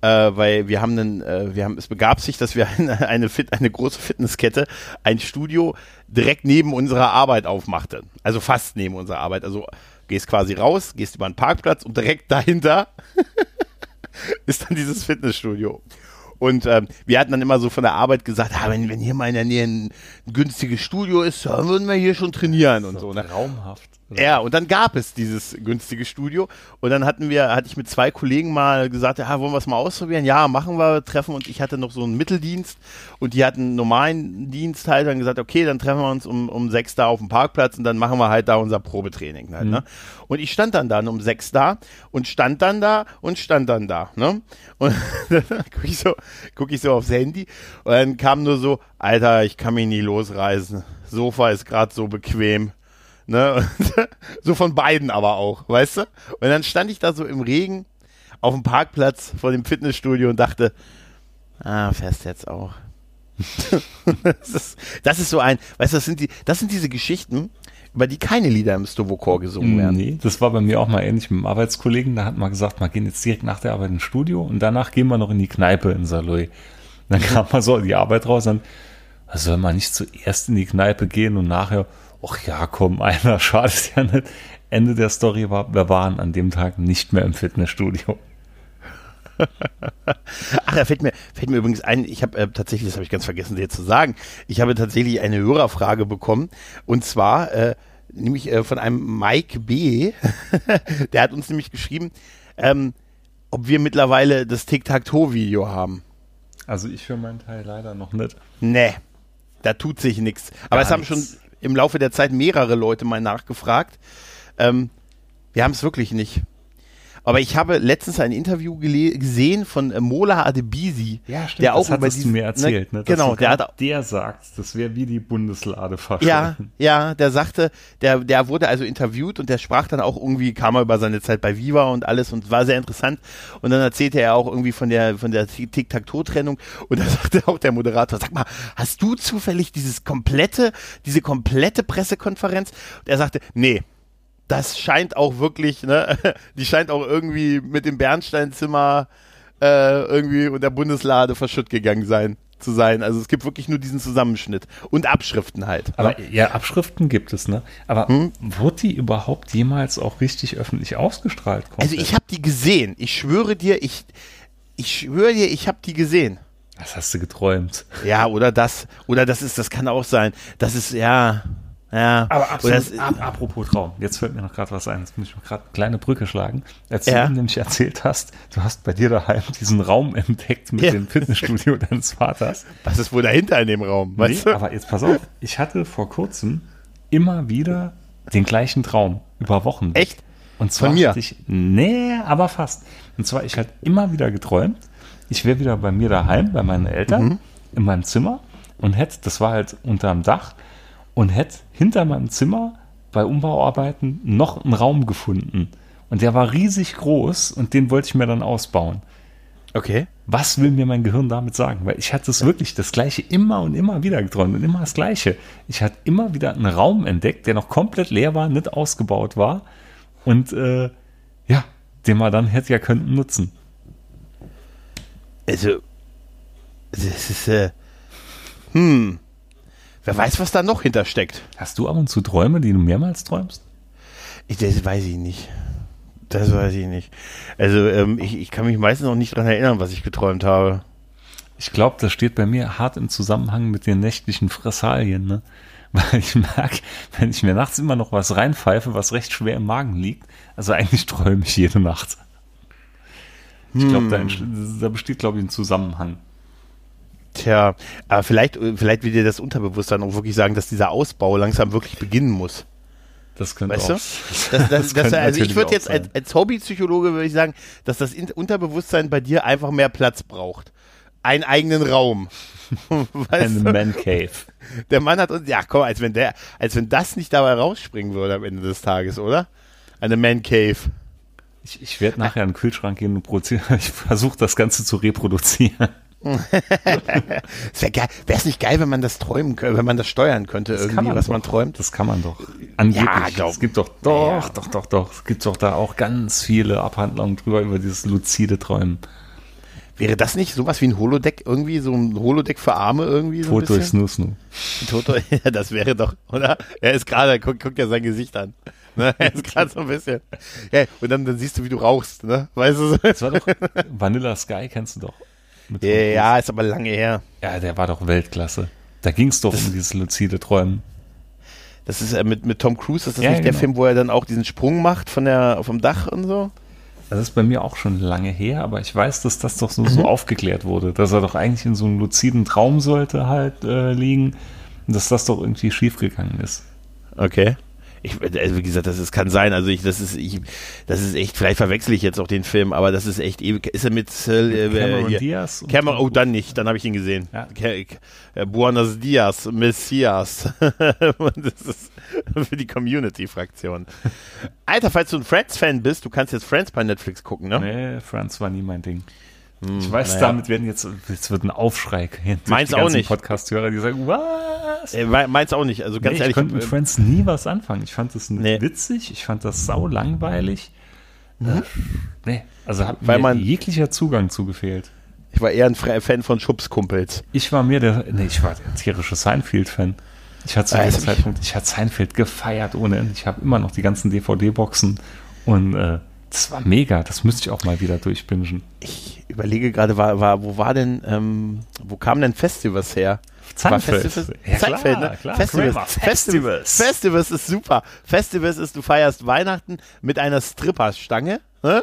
[SPEAKER 1] Äh, weil wir haben einen, äh, wir haben, es begab sich, dass wir eine, eine, Fit, eine große Fitnesskette, ein Studio direkt neben unserer Arbeit aufmachte. Also fast neben unserer Arbeit. Also gehst quasi raus, gehst über einen Parkplatz und direkt dahinter ist dann dieses Fitnessstudio. Und ähm, wir hatten dann immer so von der Arbeit gesagt, ah, wenn, wenn hier mal in der Nähe ein, ein günstiges Studio ist, dann würden wir hier schon trainieren und so.
[SPEAKER 2] so ne? Traumhaft.
[SPEAKER 1] Ja, und dann gab es dieses günstige Studio und dann hatten wir, hatte ich mit zwei Kollegen mal gesagt, ja, wollen wir es mal ausprobieren? Ja, machen wir, treffen und ich hatte noch so einen Mitteldienst und die hatten einen normalen Dienst halt, dann gesagt, okay, dann treffen wir uns um, um sechs da auf dem Parkplatz und dann machen wir halt da unser Probetraining halt, mhm. ne? Und ich stand dann dann um sechs da und stand dann da und stand dann da, ne? Und dann gucke ich so, guck ich so aufs Handy und dann kam nur so, Alter, ich kann mich nie losreißen. Sofa ist gerade so bequem Ne? so von beiden aber auch, weißt du? Und dann stand ich da so im Regen auf dem Parkplatz vor dem Fitnessstudio und dachte, ah, fährst jetzt auch. das, ist, das ist so ein, weißt du, das sind die, das sind diese Geschichten, bei die keine Lieder im Stovokor gesungen werden.
[SPEAKER 2] Nee, das war bei mir auch mal ähnlich mit einem Arbeitskollegen. Da hat man gesagt, wir gehen jetzt direkt nach der Arbeit ins Studio und danach gehen wir noch in die Kneipe in Saloy. Dann kam man so die Arbeit raus und soll man nicht zuerst in die Kneipe gehen und nachher, ach ja, komm, einer, schadet ja nicht. Ende der Story war, wir waren an dem Tag nicht mehr im Fitnessstudio.
[SPEAKER 1] Ach, da fällt mir, fällt mir übrigens ein, ich habe äh, tatsächlich, das habe ich ganz vergessen dir zu sagen, ich habe tatsächlich eine Hörerfrage bekommen und zwar äh, nämlich äh, von einem Mike B. Der hat uns nämlich geschrieben, ähm, ob wir mittlerweile das Tic-Tac-Toe-Video haben.
[SPEAKER 2] Also ich für meinen Teil leider noch nicht.
[SPEAKER 1] Nee, da tut sich nichts. Aber
[SPEAKER 2] Gar
[SPEAKER 1] es haben
[SPEAKER 2] nichts.
[SPEAKER 1] schon im Laufe der Zeit mehrere Leute mal nachgefragt. Ähm, wir haben es wirklich nicht. Aber ich habe letztens ein Interview gesehen von äh, Mola Adebisi. der auch
[SPEAKER 2] das
[SPEAKER 1] über diesen-
[SPEAKER 2] mir erzählt. Ne?
[SPEAKER 1] Genau, der hat
[SPEAKER 2] der sagt, das wäre wie die Bundeslade
[SPEAKER 1] Ja, ja, der sagte, der, der wurde also interviewt und der sprach dann auch irgendwie, kam er über seine Zeit bei Viva und alles und war sehr interessant. Und dann erzählte er auch irgendwie von der, von der Tic-Tac-Toe-Trennung und da sagte auch der Moderator, sag mal, hast du zufällig dieses komplette, diese komplette Pressekonferenz? Und er sagte, nee. Das scheint auch wirklich, ne, die scheint auch irgendwie mit dem Bernsteinzimmer äh, irgendwie und der Bundeslade verschütt gegangen sein zu sein. Also es gibt wirklich nur diesen Zusammenschnitt und Abschriften halt.
[SPEAKER 2] Aber ja, Abschriften gibt es, ne? Aber
[SPEAKER 1] Hm?
[SPEAKER 2] wurde die überhaupt jemals auch richtig öffentlich ausgestrahlt?
[SPEAKER 1] Also ich habe die gesehen. Ich schwöre dir, ich, ich schwöre dir, ich habe die gesehen.
[SPEAKER 2] Das hast du geträumt.
[SPEAKER 1] Ja, oder das, oder das ist, das kann auch sein. Das ist, ja, ja.
[SPEAKER 2] Aber absolut,
[SPEAKER 1] das,
[SPEAKER 2] ab, apropos Traum, jetzt fällt mir noch gerade was ein, jetzt muss ich mir gerade eine kleine Brücke schlagen. Als
[SPEAKER 1] Ja.
[SPEAKER 2] du nämlich erzählt hast, du hast bei dir daheim diesen Raum entdeckt mit
[SPEAKER 1] Ja.
[SPEAKER 2] dem Fitnessstudio deines Vaters.
[SPEAKER 1] was ist wohl dahinter in dem Raum? Weißt
[SPEAKER 2] Nee,
[SPEAKER 1] du?
[SPEAKER 2] aber jetzt pass auf, ich hatte vor kurzem immer wieder den gleichen Traum über Wochen.
[SPEAKER 1] Echt?
[SPEAKER 2] Und zwar
[SPEAKER 1] Von mir?
[SPEAKER 2] hatte ich, nee, aber fast. Und zwar, ich hatte immer wieder geträumt, ich wäre wieder bei mir daheim, bei meinen Eltern,
[SPEAKER 1] Mhm.
[SPEAKER 2] in meinem Zimmer und hätte, das war halt unterm Dach, und hätte hinter meinem Zimmer bei Umbauarbeiten noch einen Raum gefunden. Und der war riesig groß und den wollte ich mir dann ausbauen.
[SPEAKER 1] Okay.
[SPEAKER 2] Was will mir mein Gehirn damit sagen? Weil ich hatte es wirklich das Gleiche immer und immer wieder geträumt und immer das Gleiche. Ich hatte immer wieder einen Raum entdeckt, der noch komplett leer war, nicht ausgebaut war und äh, ja, den man dann hätte ja könnten nutzen.
[SPEAKER 1] Also, das ist, äh, hm. Wer weiß, was da noch hintersteckt.
[SPEAKER 2] Hast du ab und zu Träume, die du mehrmals träumst?
[SPEAKER 1] Ich, das weiß ich nicht. Das weiß ich nicht. Also, ähm, ich, ich kann mich meistens noch nicht dran erinnern, was ich geträumt habe.
[SPEAKER 2] Ich glaube, das steht bei mir hart im Zusammenhang mit den nächtlichen Fressalien, ne? Weil ich merke, wenn ich mir nachts immer noch was reinpfeife, was recht schwer im Magen liegt, also eigentlich träume ich jede Nacht. Ich glaube, da, entst- da besteht, glaube ich, ein Zusammenhang.
[SPEAKER 1] Tja, aber vielleicht, äh, vielleicht will dir das Unterbewusstsein auch wirklich sagen, dass dieser Ausbau langsam wirklich beginnen muss.
[SPEAKER 2] Das könnte
[SPEAKER 1] Weißt
[SPEAKER 2] auch.
[SPEAKER 1] du? Das, das, das, also ich würde jetzt als, als Hobbypsychologe würde ich sagen, dass das In- Unterbewusstsein bei dir einfach mehr Platz braucht. Einen eigenen Raum. du?
[SPEAKER 2] Man Cave.
[SPEAKER 1] Der Mann hat uns, ja komm, als wenn der, als wenn das nicht dabei rausspringen würde am Ende des Tages, oder? Eine Man Cave.
[SPEAKER 2] Ich, ich werde nachher in den Kühlschrank gehen und produzieren. Ich versuche das Ganze zu reproduzieren.
[SPEAKER 1] Wäre geil, wäre es nicht geil, wenn man das träumen könnte, wenn man das steuern könnte,
[SPEAKER 2] Das
[SPEAKER 1] irgendwie,
[SPEAKER 2] man
[SPEAKER 1] was
[SPEAKER 2] doch.
[SPEAKER 1] man träumt?
[SPEAKER 2] Das kann man doch. Angeblich.
[SPEAKER 1] glaub-
[SPEAKER 2] es gibt doch, doch, doch, doch, doch. Es gibt doch da auch ganz viele Abhandlungen drüber, über dieses luzide Träumen.
[SPEAKER 1] Wäre das nicht sowas wie ein Holodeck, irgendwie, so ein Holodeck für Arme irgendwie? So bisschen?
[SPEAKER 2] Snoo Snoo.
[SPEAKER 1] Toto, ja, das wäre doch, oder? Er ist gerade, guck, guck dir sein Gesicht an. Ne? Er ist gerade so ein bisschen. Ja, und dann, dann siehst du, wie du rauchst, ne? Weißt du? so?
[SPEAKER 2] Das war doch Vanilla Sky, kennst du doch.
[SPEAKER 1] Ja, ist aber lange her.
[SPEAKER 2] ja, der war doch Weltklasse. Da ging es doch um dieses luzide Träumen.
[SPEAKER 1] Das ist äh, mit, mit Tom Cruise, ist das
[SPEAKER 2] Ja,
[SPEAKER 1] nicht der
[SPEAKER 2] genau.
[SPEAKER 1] Film, wo er dann auch diesen Sprung macht von der, vom Dach und so?
[SPEAKER 2] Das ist bei mir auch schon lange her, aber ich weiß, dass das doch so, so aufgeklärt wurde, dass er doch eigentlich in so einem luziden Traum sollte halt äh, liegen und dass das doch irgendwie schiefgegangen ist.
[SPEAKER 1] Okay. Ich, also wie gesagt, das ist, kann sein. Also ich, das ist, ich, das ist echt. Vielleicht verwechsel ich jetzt auch den Film, aber das ist echt ewig. Ist er mit, äh,
[SPEAKER 2] Cameron
[SPEAKER 1] hier-
[SPEAKER 2] Diaz
[SPEAKER 1] Cameron, oh, dann nicht. Dann habe ich ihn gesehen.
[SPEAKER 2] Ja.
[SPEAKER 1] Äh, Buenos Dias, Messias. das ist für die Community-Fraktion. Alter, falls du ein Friends-Fan bist, du kannst jetzt Friends bei Netflix gucken, ne?
[SPEAKER 2] Nee, Franz war nie mein Ding. Ich weiß,
[SPEAKER 1] naja.
[SPEAKER 2] damit werden jetzt, jetzt wird ein Aufschrei.
[SPEAKER 1] Meins
[SPEAKER 2] die
[SPEAKER 1] auch
[SPEAKER 2] ganzen
[SPEAKER 1] nicht.
[SPEAKER 2] Podcast-Hörer, die sagen, was?
[SPEAKER 1] Äh, me- meins auch nicht. Also ganz
[SPEAKER 2] nee,
[SPEAKER 1] ehrlich.
[SPEAKER 2] ich konnte mit
[SPEAKER 1] äh,
[SPEAKER 2] Friends nie was anfangen. Ich fand das
[SPEAKER 1] Nee.
[SPEAKER 2] witzig, ich fand das sau langweilig. Äh, nee, also hat
[SPEAKER 1] Weil
[SPEAKER 2] mir
[SPEAKER 1] man-
[SPEAKER 2] jeglicher Zugang zugefehlt.
[SPEAKER 1] ich war eher ein Fan von Schubskumpels.
[SPEAKER 2] Ich war mir der, nee, ich war der tierische Seinfeld-Fan. Ich hatte zu
[SPEAKER 1] Ah,
[SPEAKER 2] dem Zeitpunkt, ich hatte Seinfeld gefeiert ohne Ende. Ich habe immer noch die ganzen DVD-Boxen und äh, das war mega. Das müsste ich auch mal wieder durchbingen.
[SPEAKER 1] Ich überlege gerade, war, war, wo war denn, ähm, wo kamen denn Festivals her? War
[SPEAKER 2] Seinfeld.
[SPEAKER 1] Festivals?
[SPEAKER 2] Ja,
[SPEAKER 1] Seinfeld,
[SPEAKER 2] klar,
[SPEAKER 1] ne?
[SPEAKER 2] klar.
[SPEAKER 1] Festivals. Festivals. Festivals ist super. Festivals ist, du feierst Weihnachten mit einer Stripperstange. ne?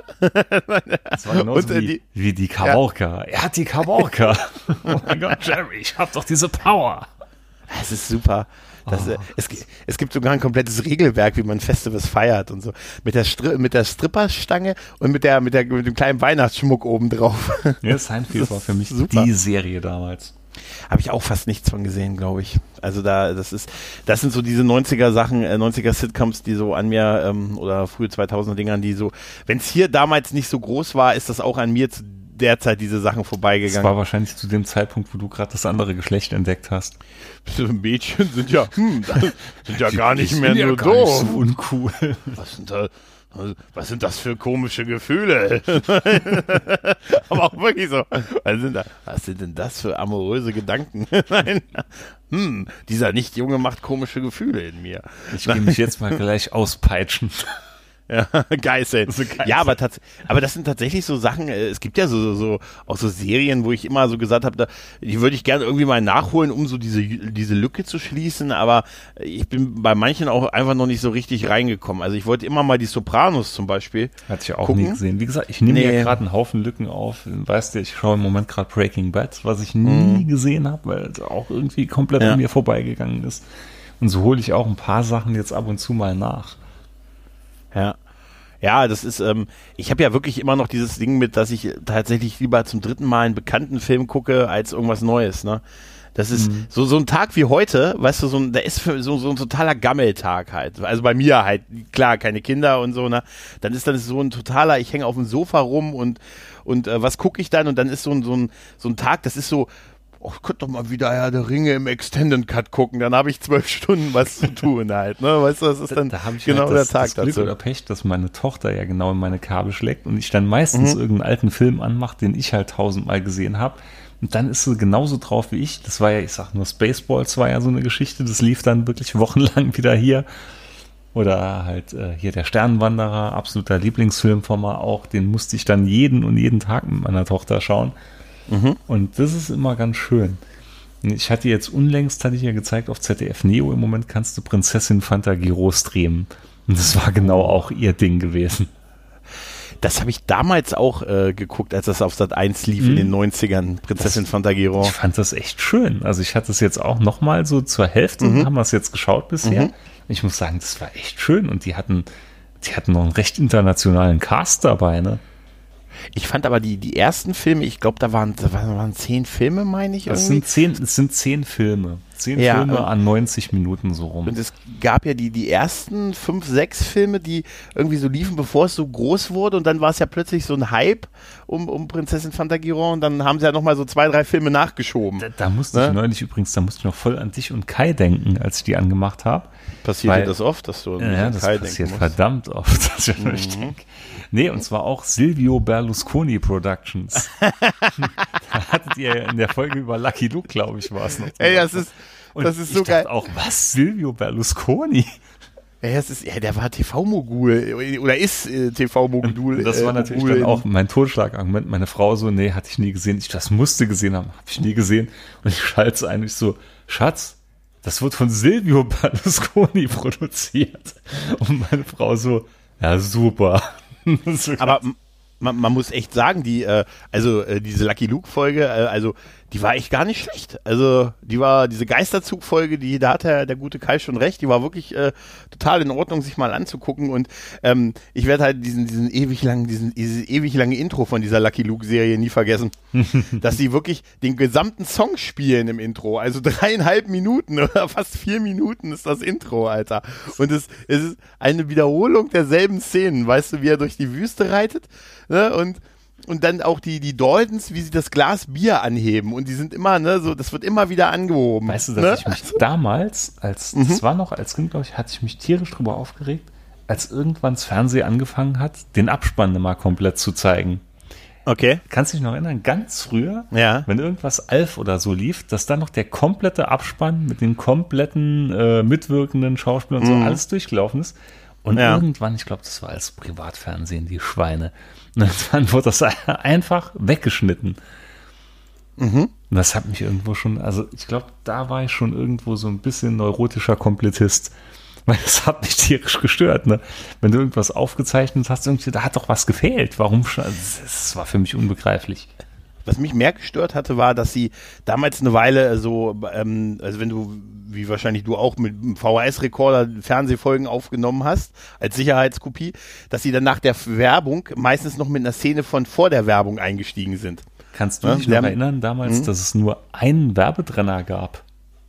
[SPEAKER 2] Das war genauso
[SPEAKER 1] Und, äh,
[SPEAKER 2] wie,
[SPEAKER 1] die-
[SPEAKER 2] wie die Kaborka. Er hat die Kaborka. oh mein Gott, Jerry, ich hab doch diese Power.
[SPEAKER 1] Es ist super. Das, äh, es, es gibt sogar ein komplettes Regelwerk, wie man Festivals feiert und so. Mit der, Stri mit der Stripperstange und mit, der, mit, der, mit dem kleinen Weihnachtsschmuck obendrauf.
[SPEAKER 2] Ja, Seinfeld
[SPEAKER 1] Das
[SPEAKER 2] war für mich
[SPEAKER 1] super.
[SPEAKER 2] die Serie damals.
[SPEAKER 1] Habe ich auch fast nichts von gesehen, glaube ich. Also da, das ist, das sind so diese 90er Sachen, äh, 90er Sitcoms, die so an mir, ähm, oder frühe 2000er Dingern, die so, wenn es hier damals nicht so groß war, ist das auch an mir zu der Zeit diese Sachen
[SPEAKER 2] Das
[SPEAKER 1] vorbeigegangen.
[SPEAKER 2] war wahrscheinlich zu dem Zeitpunkt, wo du gerade das andere Geschlecht entdeckt hast.
[SPEAKER 1] Mädchen sind ja, hm, sind ja gar nicht
[SPEAKER 2] Ich
[SPEAKER 1] mehr
[SPEAKER 2] ja
[SPEAKER 1] nur
[SPEAKER 2] gar nicht
[SPEAKER 1] doof.
[SPEAKER 2] so uncool.
[SPEAKER 1] Was sind da, was sind das für komische Gefühle? Aber auch wirklich so. Was sind, da, was sind denn das für amoröse Gedanken? Nein. Hm, dieser Nicht-Junge macht komische Gefühle in mir.
[SPEAKER 2] Ich gehe mich jetzt mal gleich auspeitschen.
[SPEAKER 1] Ja, Geißeln.
[SPEAKER 2] So.
[SPEAKER 1] Ja, aber, aber das sind tatsächlich so Sachen, äh, es gibt ja so, so, so auch so Serien, wo ich immer so gesagt habe, die würde ich gerne irgendwie mal nachholen, um so diese, diese Lücke zu schließen, aber ich bin bei manchen auch einfach noch nicht so richtig reingekommen. Also ich wollte immer mal die Sopranos zum Beispiel.
[SPEAKER 2] Hatte ich auch
[SPEAKER 1] Gucken?
[SPEAKER 2] nie gesehen. Wie gesagt, ich nehme
[SPEAKER 1] Nee.
[SPEAKER 2] ja gerade einen Haufen Lücken auf. Weißt du, ich schaue im Moment gerade Breaking Bad, was ich nie gesehen habe, weil es auch irgendwie komplett
[SPEAKER 1] Mhm. Ja.
[SPEAKER 2] an mir vorbeigegangen ist. Und so hole ich auch ein paar Sachen jetzt ab und zu mal nach.
[SPEAKER 1] Ja. Ja, das ist, ähm, ich habe ja wirklich immer noch dieses Ding mit, dass ich tatsächlich lieber zum dritten Mal einen bekannten Film gucke, als irgendwas Neues, ne? Das ist so, so ein Tag wie heute, weißt du, so ein, der ist so, so ein totaler Gammeltag halt. Also bei mir halt, klar, keine Kinder und so, ne? Dann ist dann so ein totaler, ich hänge auf dem Sofa rum und, und äh, was gucke ich dann? Und dann ist so ein, so ein, so ein Tag, das ist so, oh, ich könnte doch mal wieder Herr der Ringe im Extended Cut gucken, dann habe ich zwölf Stunden was zu tun halt, ne? Weißt du, das ist dann
[SPEAKER 2] Da habe ich
[SPEAKER 1] genau
[SPEAKER 2] halt das,
[SPEAKER 1] der Tag
[SPEAKER 2] das Glück
[SPEAKER 1] dazu.
[SPEAKER 2] oder Pech, dass meine Tochter ja genau in meine Kabel schlägt und ich dann meistens irgendeinen alten Film anmache, den ich halt tausendmal gesehen habe. Und dann ist sie genauso drauf wie ich. Das war ja, ich sag nur, Spaceballs war ja so eine Geschichte. Das lief dann wirklich wochenlang wieder hier. Oder halt äh, hier der Sternenwanderer, absoluter Lieblingsfilm von mir auch. Den musste ich dann jeden und jeden Tag mit meiner Tochter schauen. Und das ist immer ganz schön. Ich hatte jetzt unlängst, hatte ich ja gezeigt, auf ZDF Neo im Moment kannst du Prinzessin Fantagiro streamen. Und das war genau auch ihr Ding gewesen.
[SPEAKER 1] Das habe ich damals auch äh, geguckt, als das auf Sat 1 lief in den 90ern, Prinzessin Fantagiro.
[SPEAKER 2] Ich fand das echt schön. Also ich hatte es jetzt auch nochmal so zur Hälfte, haben wir es jetzt geschaut bisher. Ich muss sagen, das war echt schön. Und die hatten, die hatten noch einen recht internationalen Cast dabei, ne?
[SPEAKER 1] Ich fand aber die, die ersten Filme, ich glaube, da waren, da waren zehn Filme, meine ich.
[SPEAKER 2] Es sind zehn, es sind zehn Filme. Zehn
[SPEAKER 1] Ja,
[SPEAKER 2] Filme
[SPEAKER 1] und-
[SPEAKER 2] an 90 Minuten so rum.
[SPEAKER 1] Und es gab ja die, die ersten fünf, sechs Filme, die irgendwie so liefen, bevor es so groß wurde. Und dann war es ja plötzlich so ein Hype um, um Prinzessin Fantagiro. Und dann haben sie ja nochmal so zwei, drei Filme nachgeschoben.
[SPEAKER 2] Da, da musste
[SPEAKER 1] Ne?
[SPEAKER 2] ich neulich übrigens, da musste ich noch voll an dich und Kai denken, als ich die angemacht habe.
[SPEAKER 1] Passiert
[SPEAKER 2] Weil-
[SPEAKER 1] dir das oft, dass du an
[SPEAKER 2] Ja,
[SPEAKER 1] diesen
[SPEAKER 2] das
[SPEAKER 1] Kai
[SPEAKER 2] passiert
[SPEAKER 1] denken musst?
[SPEAKER 2] verdammt oft, dass ich an euch denke. Nee, und zwar auch Silvio Berlusconi Productions. da hattet ihr ja in der Folge über Lucky Luke, glaube ich, war es noch.
[SPEAKER 1] Ey, das ist,
[SPEAKER 2] Und
[SPEAKER 1] das ist so geil.
[SPEAKER 2] auch, was, Silvio Berlusconi?
[SPEAKER 1] Ja, das ist, ja, der war TV-Mogul oder ist äh, TV-Mogul.
[SPEAKER 2] Das war
[SPEAKER 1] äh,
[SPEAKER 2] natürlich
[SPEAKER 1] Mogul
[SPEAKER 2] dann auch mein Totschlagargument. Meine Frau so, nee, hatte ich nie gesehen. Ich, das musste gesehen haben, habe ich nie gesehen. Und ich schalte es ein, ich so, Schatz, das wird von Silvio Berlusconi produziert. Und meine Frau so, ja, super.
[SPEAKER 1] Aber man, man muss echt sagen, die, äh, also äh, diese Lucky Luke-Folge, äh, also die war echt gar nicht schlecht. Also die war, diese Geisterzug-Folge, die, da hat der, der gute Kai schon recht, die war wirklich äh, total in Ordnung, sich mal anzugucken. Und ähm, ich werde halt diesen, diesen ewig langen, diesen, dieses ewig lange Intro von dieser Lucky Luke-Serie nie vergessen. dass sie wirklich den gesamten Song spielen im Intro. Also dreieinhalb Minuten oder fast vier Minuten ist das Intro, Alter. Und es, es ist eine Wiederholung derselben Szenen, weißt du, wie er durch die Wüste reitet. Ne? Und und dann auch die, die Daltons, wie sie das Glas Bier anheben und die sind immer, ne, so, das wird immer wieder angehoben.
[SPEAKER 2] Weißt du, dass
[SPEAKER 1] ne?
[SPEAKER 2] ich mich damals, als, das war noch als Kind, glaube ich, hatte ich mich tierisch drüber aufgeregt, als irgendwann das Fernsehen angefangen hat, den Abspann mal komplett zu zeigen.
[SPEAKER 1] Okay.
[SPEAKER 2] Kannst du dich noch erinnern, ganz früher,
[SPEAKER 1] Ja.
[SPEAKER 2] wenn irgendwas Alf oder so lief, dass dann noch der komplette Abspann mit den kompletten äh, mitwirkenden Schauspielern und so alles durchgelaufen ist. Und.
[SPEAKER 1] Ja.
[SPEAKER 2] irgendwann, ich glaube, das war als Privatfernsehen, die Schweine. Und irgendwann wurde das einfach weggeschnitten.
[SPEAKER 1] Mhm.
[SPEAKER 2] Und das hat mich irgendwo schon, also ich glaube, da war ich schon irgendwo so ein bisschen neurotischer Komplettist. Weil das hat mich tierisch gestört, ne? Wenn du irgendwas aufgezeichnet hast, irgendwie, da hat doch was gefehlt. Warum schon? Also, Das war für mich unbegreiflich.
[SPEAKER 1] Was mich mehr gestört hatte, war, dass sie damals eine Weile so, ähm, also wenn du, wie wahrscheinlich du auch mit einem VHS-Rekorder Fernsehfolgen aufgenommen hast, als Sicherheitskopie, dass sie dann nach der Werbung meistens noch mit einer Szene von vor der Werbung eingestiegen sind.
[SPEAKER 2] Kannst du
[SPEAKER 1] Ja,
[SPEAKER 2] dich
[SPEAKER 1] wir
[SPEAKER 2] noch erinnern damals, dass es nur einen Werbetrenner gab?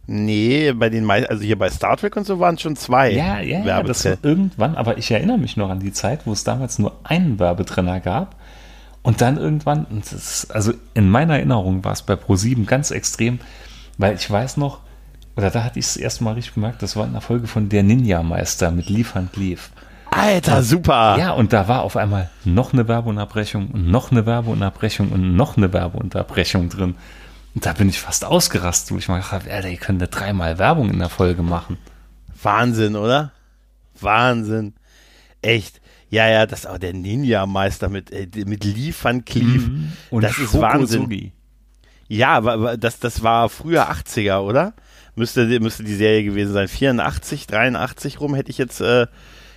[SPEAKER 1] Nee, bei den meisten, also hier bei Star Trek und so waren es schon zwei
[SPEAKER 2] Ja, ja, ja, das war irgendwann, aber ich erinnere mich noch an die Zeit, wo es damals nur einen Werbetrenner gab. Und dann irgendwann, und ist, also in meiner Erinnerung war es bei Pro7 ganz extrem, weil ich weiß noch, oder da hatte ich es erst mal richtig gemerkt, das war in der Folge von Der Ninja-Meister mit Liefern Lief.
[SPEAKER 1] Alter, super!
[SPEAKER 2] Ja, und da war auf einmal noch eine Werbeunterbrechung und noch eine Werbeunterbrechung und noch eine Werbeunterbrechung drin. Und da bin ich fast ausgerastet, wo ich mal gedacht habe, Alter, ihr könnt ja dreimal Werbung in der Folge machen.
[SPEAKER 1] Wahnsinn, oder? Wahnsinn. Echt. Ja, ja, das ist auch der Ninja-Meister mit, äh, mit Liefern Cleave.
[SPEAKER 2] Und
[SPEAKER 1] das ist Wahnsinn. Ja, wa- das, das war früher 80er, oder? Müsste, die- müsste die Serie gewesen sein. 84, 83 rum hätte ich jetzt, äh,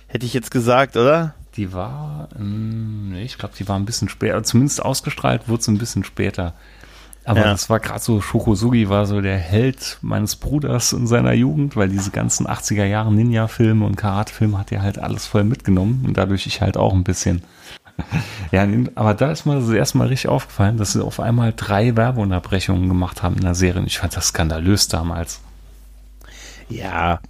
[SPEAKER 1] hätte ich jetzt gesagt, oder?
[SPEAKER 2] Die war, ähm, ich glaube, die war ein bisschen später, zumindest ausgestrahlt wurde sie ein bisschen später. Aber
[SPEAKER 1] Ja.
[SPEAKER 2] das war gerade so, Shokosugi war so der Held meines Bruders in seiner Jugend, weil diese ganzen 80er Jahre Ninja-Filme und Karate-Filme hat er halt alles voll mitgenommen und dadurch ich halt auch ein bisschen. Ja, aber da ist mir das erste Mal richtig aufgefallen, dass sie auf einmal drei Werbeunterbrechungen gemacht haben in der Serie. Und ich fand das skandalös damals.
[SPEAKER 1] Ja,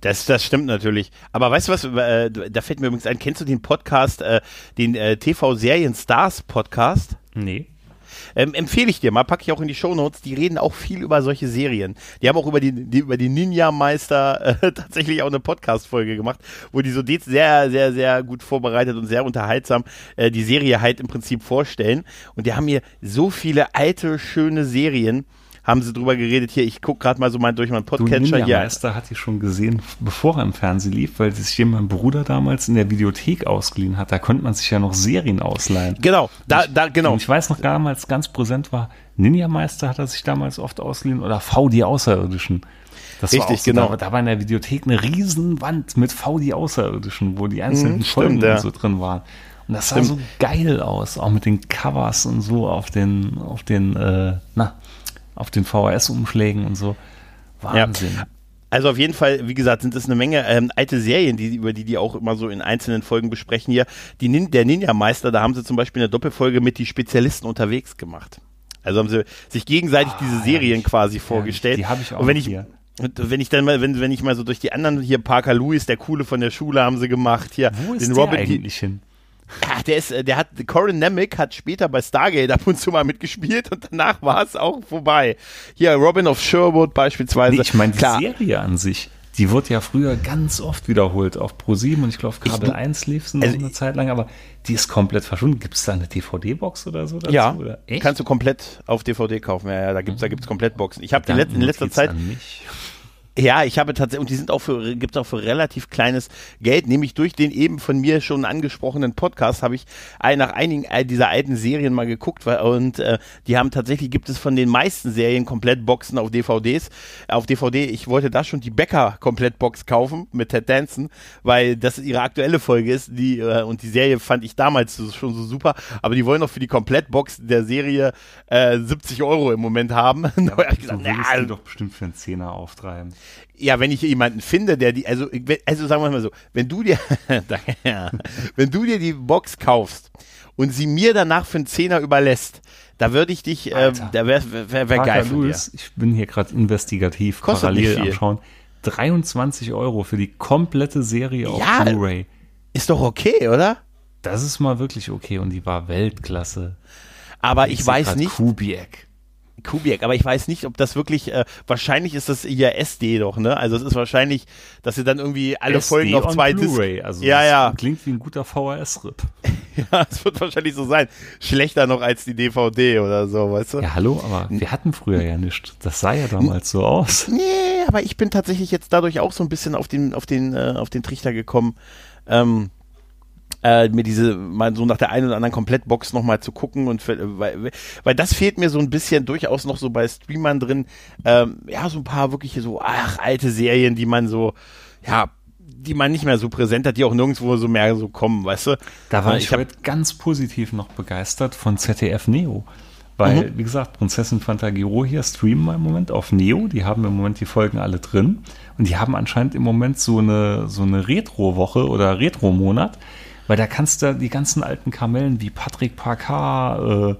[SPEAKER 1] das, das stimmt natürlich. Aber weißt du was, äh, da fällt mir übrigens ein, kennst du den Podcast, äh, den äh, TV-Serien-Stars-Podcast?
[SPEAKER 2] Nee.
[SPEAKER 1] Ähm, empfehle ich dir mal, packe ich auch in die Shownotes. Die reden auch viel über solche Serien. Die haben auch über die, die über die Ninja-Meister äh, tatsächlich auch eine Podcast-Folge gemacht, wo die so sehr, sehr, sehr gut vorbereitet und sehr unterhaltsam äh, die Serie halt im Prinzip vorstellen. Und die haben hier so viele alte, schöne Serien, haben sie drüber geredet. Hier, ich gucke gerade mal so mal durch meinen Podcatcher hier.
[SPEAKER 2] Ninja-Meister hatte ich schon gesehen, bevor er im Fernsehen lief, weil sich hier mein Bruder damals in der Videothek ausgeliehen hat. Da konnte man sich ja noch Serien ausleihen.
[SPEAKER 1] Genau, da, da, genau.
[SPEAKER 2] Und ich weiß noch damals ganz präsent war, Ninja-Meister hat er sich damals oft ausgeliehen oder V die Außerirdischen. Das
[SPEAKER 1] Richtig,
[SPEAKER 2] so,
[SPEAKER 1] genau.
[SPEAKER 2] Da, da war in der Videothek eine riesen Wand mit V die Außerirdischen, wo die einzelnen
[SPEAKER 1] Mhm,
[SPEAKER 2] Folgen
[SPEAKER 1] stimmt, ja.
[SPEAKER 2] so drin waren. Und das sah
[SPEAKER 1] Stimmt.
[SPEAKER 2] so geil aus, auch mit den Covers und so auf den, auf den, äh, na, auf den VHS-Umschlägen und so. Wahnsinn.
[SPEAKER 1] Also auf jeden Fall, wie gesagt, sind es eine Menge ähm, alte Serien, die, über die die auch immer so in einzelnen Folgen besprechen hier. Die Nin der Ninja-Meister, da haben sie zum Beispiel eine Doppelfolge mit die Spezialisten unterwegs gemacht. Also haben sie sich gegenseitig diese Serien
[SPEAKER 2] Ah, herrlich.
[SPEAKER 1] quasi vorgestellt.
[SPEAKER 2] die hab ich auch
[SPEAKER 1] Und wenn ich,
[SPEAKER 2] hier.
[SPEAKER 1] und wenn ich dann mal, wenn, wenn ich mal so durch die anderen hier Parker Lewis, der coole von der Schule, haben sie gemacht hier.
[SPEAKER 2] Wo ist
[SPEAKER 1] den
[SPEAKER 2] der
[SPEAKER 1] Robin,
[SPEAKER 2] eigentlich hin?
[SPEAKER 1] Ach, der ist, äh, der hat, Corin Nemec hat später bei Stargate ab und zu mal mitgespielt und danach war es auch vorbei. Hier, Robin of Sherwood beispielsweise.
[SPEAKER 2] Nee, ich meine, die
[SPEAKER 1] Klar,
[SPEAKER 2] Serie an sich, die wurde ja früher ganz oft wiederholt auf Pro7 und ich glaube, Kabel
[SPEAKER 1] Ich-
[SPEAKER 2] 1 lief sie noch
[SPEAKER 1] also-
[SPEAKER 2] eine Zeit lang, aber die ist komplett verschwunden. Gibt es da eine DVD-Box oder so dazu?
[SPEAKER 1] Ja,
[SPEAKER 2] oder?
[SPEAKER 1] Kannst du komplett auf DVD kaufen. Ja, ja da gibt's, da gibt's komplett Boxen. Ich habe in letzter Zeit. Ja, ich habe tatsächlich, und die sind auch für, gibt's auch für relativ kleines Geld, nämlich durch den eben von mir schon angesprochenen Podcast habe ich nach einigen äh, dieser alten Serien mal geguckt und äh, die haben tatsächlich, gibt es von den meisten Serien Komplettboxen auf DVDs. Auf DVD, ich wollte da schon die Becker Komplettbox kaufen mit Ted Danson, weil das ihre aktuelle Folge ist, die, äh, und die Serie fand ich damals schon so super, aber die wollen auch für die Komplettbox der Serie äh, 70 Euro im Moment haben. Da hab ich
[SPEAKER 2] Du
[SPEAKER 1] gesagt,
[SPEAKER 2] willst
[SPEAKER 1] na,
[SPEAKER 2] die doch bestimmt für einen Zehner auftreiben.
[SPEAKER 1] Ja, wenn ich jemanden finde, der die, also, ich- also sagen wir mal so, wenn du dir, wenn du dir die Box kaufst und sie mir danach für einen Zehner überlässt, da würde ich dich, äh, da wäre wär, wär, geil von dir.
[SPEAKER 2] Lewis, ich bin hier gerade investigativ
[SPEAKER 1] Kostet
[SPEAKER 2] parallel
[SPEAKER 1] nicht
[SPEAKER 2] am
[SPEAKER 1] viel.
[SPEAKER 2] Schauen. 23 Euro für die komplette Serie auf
[SPEAKER 1] Ja.
[SPEAKER 2] Blu-ray.
[SPEAKER 1] Ist doch okay, oder?
[SPEAKER 2] Das ist mal wirklich okay und die war Weltklasse.
[SPEAKER 1] Aber ich, weiß nicht.
[SPEAKER 2] Kubiak.
[SPEAKER 1] Kubiak, aber ich weiß nicht, ob das wirklich, äh, wahrscheinlich ist das ja SD doch, ne? Also es ist wahrscheinlich, dass sie dann irgendwie alle
[SPEAKER 2] SD
[SPEAKER 1] Folgen auf zwei Discs.
[SPEAKER 2] Also
[SPEAKER 1] Ja,
[SPEAKER 2] das
[SPEAKER 1] ja.
[SPEAKER 2] Klingt wie ein guter VHS-Rip.
[SPEAKER 1] Ja, es wird wahrscheinlich so sein. Schlechter noch als die DVD oder so, weißt du?
[SPEAKER 2] Ja, hallo, aber wir hatten früher ja nichts. Das sah ja damals so aus.
[SPEAKER 1] Nee, aber ich bin tatsächlich jetzt dadurch auch so ein bisschen auf den, auf den, äh, auf den Trichter gekommen, ähm, äh, mir diese mal so nach der einen oder anderen Komplettbox nochmal zu gucken und für, weil, weil das fehlt mir so ein bisschen durchaus noch so bei Streamern drin. Ähm, ja, so ein paar wirklich so, ach, alte Serien, die man so, ja, die man nicht mehr so präsent hat, die auch nirgendwo so mehr so kommen, weißt du?
[SPEAKER 2] Da war
[SPEAKER 1] Äh,
[SPEAKER 2] ich,
[SPEAKER 1] ich
[SPEAKER 2] heute ganz positiv noch begeistert von ZDF Neo. Weil, wie gesagt, Prinzessin Fantagiro hier streamen wir im Moment auf Neo. Die haben im Moment die Folgen alle drin. Und die haben anscheinend im Moment so eine, so eine Retro-Woche oder Retro-Monat. Weil da kannst du die ganzen alten Kamellen wie Patrick Parkar, äh,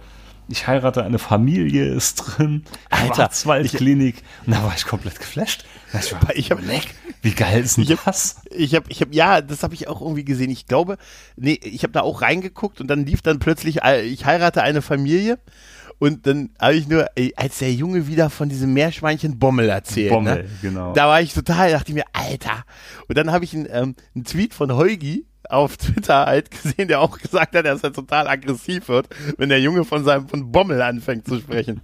[SPEAKER 2] ich heirate eine Familie ist drin,
[SPEAKER 1] Alter,
[SPEAKER 2] Schwarzwaldklinik. Und da war ich komplett geflasht. Ich, war,
[SPEAKER 1] Ich hab-
[SPEAKER 2] leck, wie geil ist denn
[SPEAKER 1] Ich hab-
[SPEAKER 2] das?
[SPEAKER 1] Ich habe, ich habe, ja, das habe ich auch irgendwie gesehen. Ich glaube, nee, ich habe da auch reingeguckt und dann lief dann plötzlich, äh, ich heirate eine Familie und dann habe ich nur, als der Junge wieder von diesem Meerschweinchen Bommel erzählt,
[SPEAKER 2] Bommel,
[SPEAKER 1] ne?
[SPEAKER 2] genau.
[SPEAKER 1] da war ich total, dachte ich mir, Alter. Und dann habe ich einen, ähm, einen Tweet von Heugi auf Twitter halt gesehen, der auch gesagt hat, dass er total aggressiv wird, wenn der Junge von seinem von Bommel anfängt zu sprechen.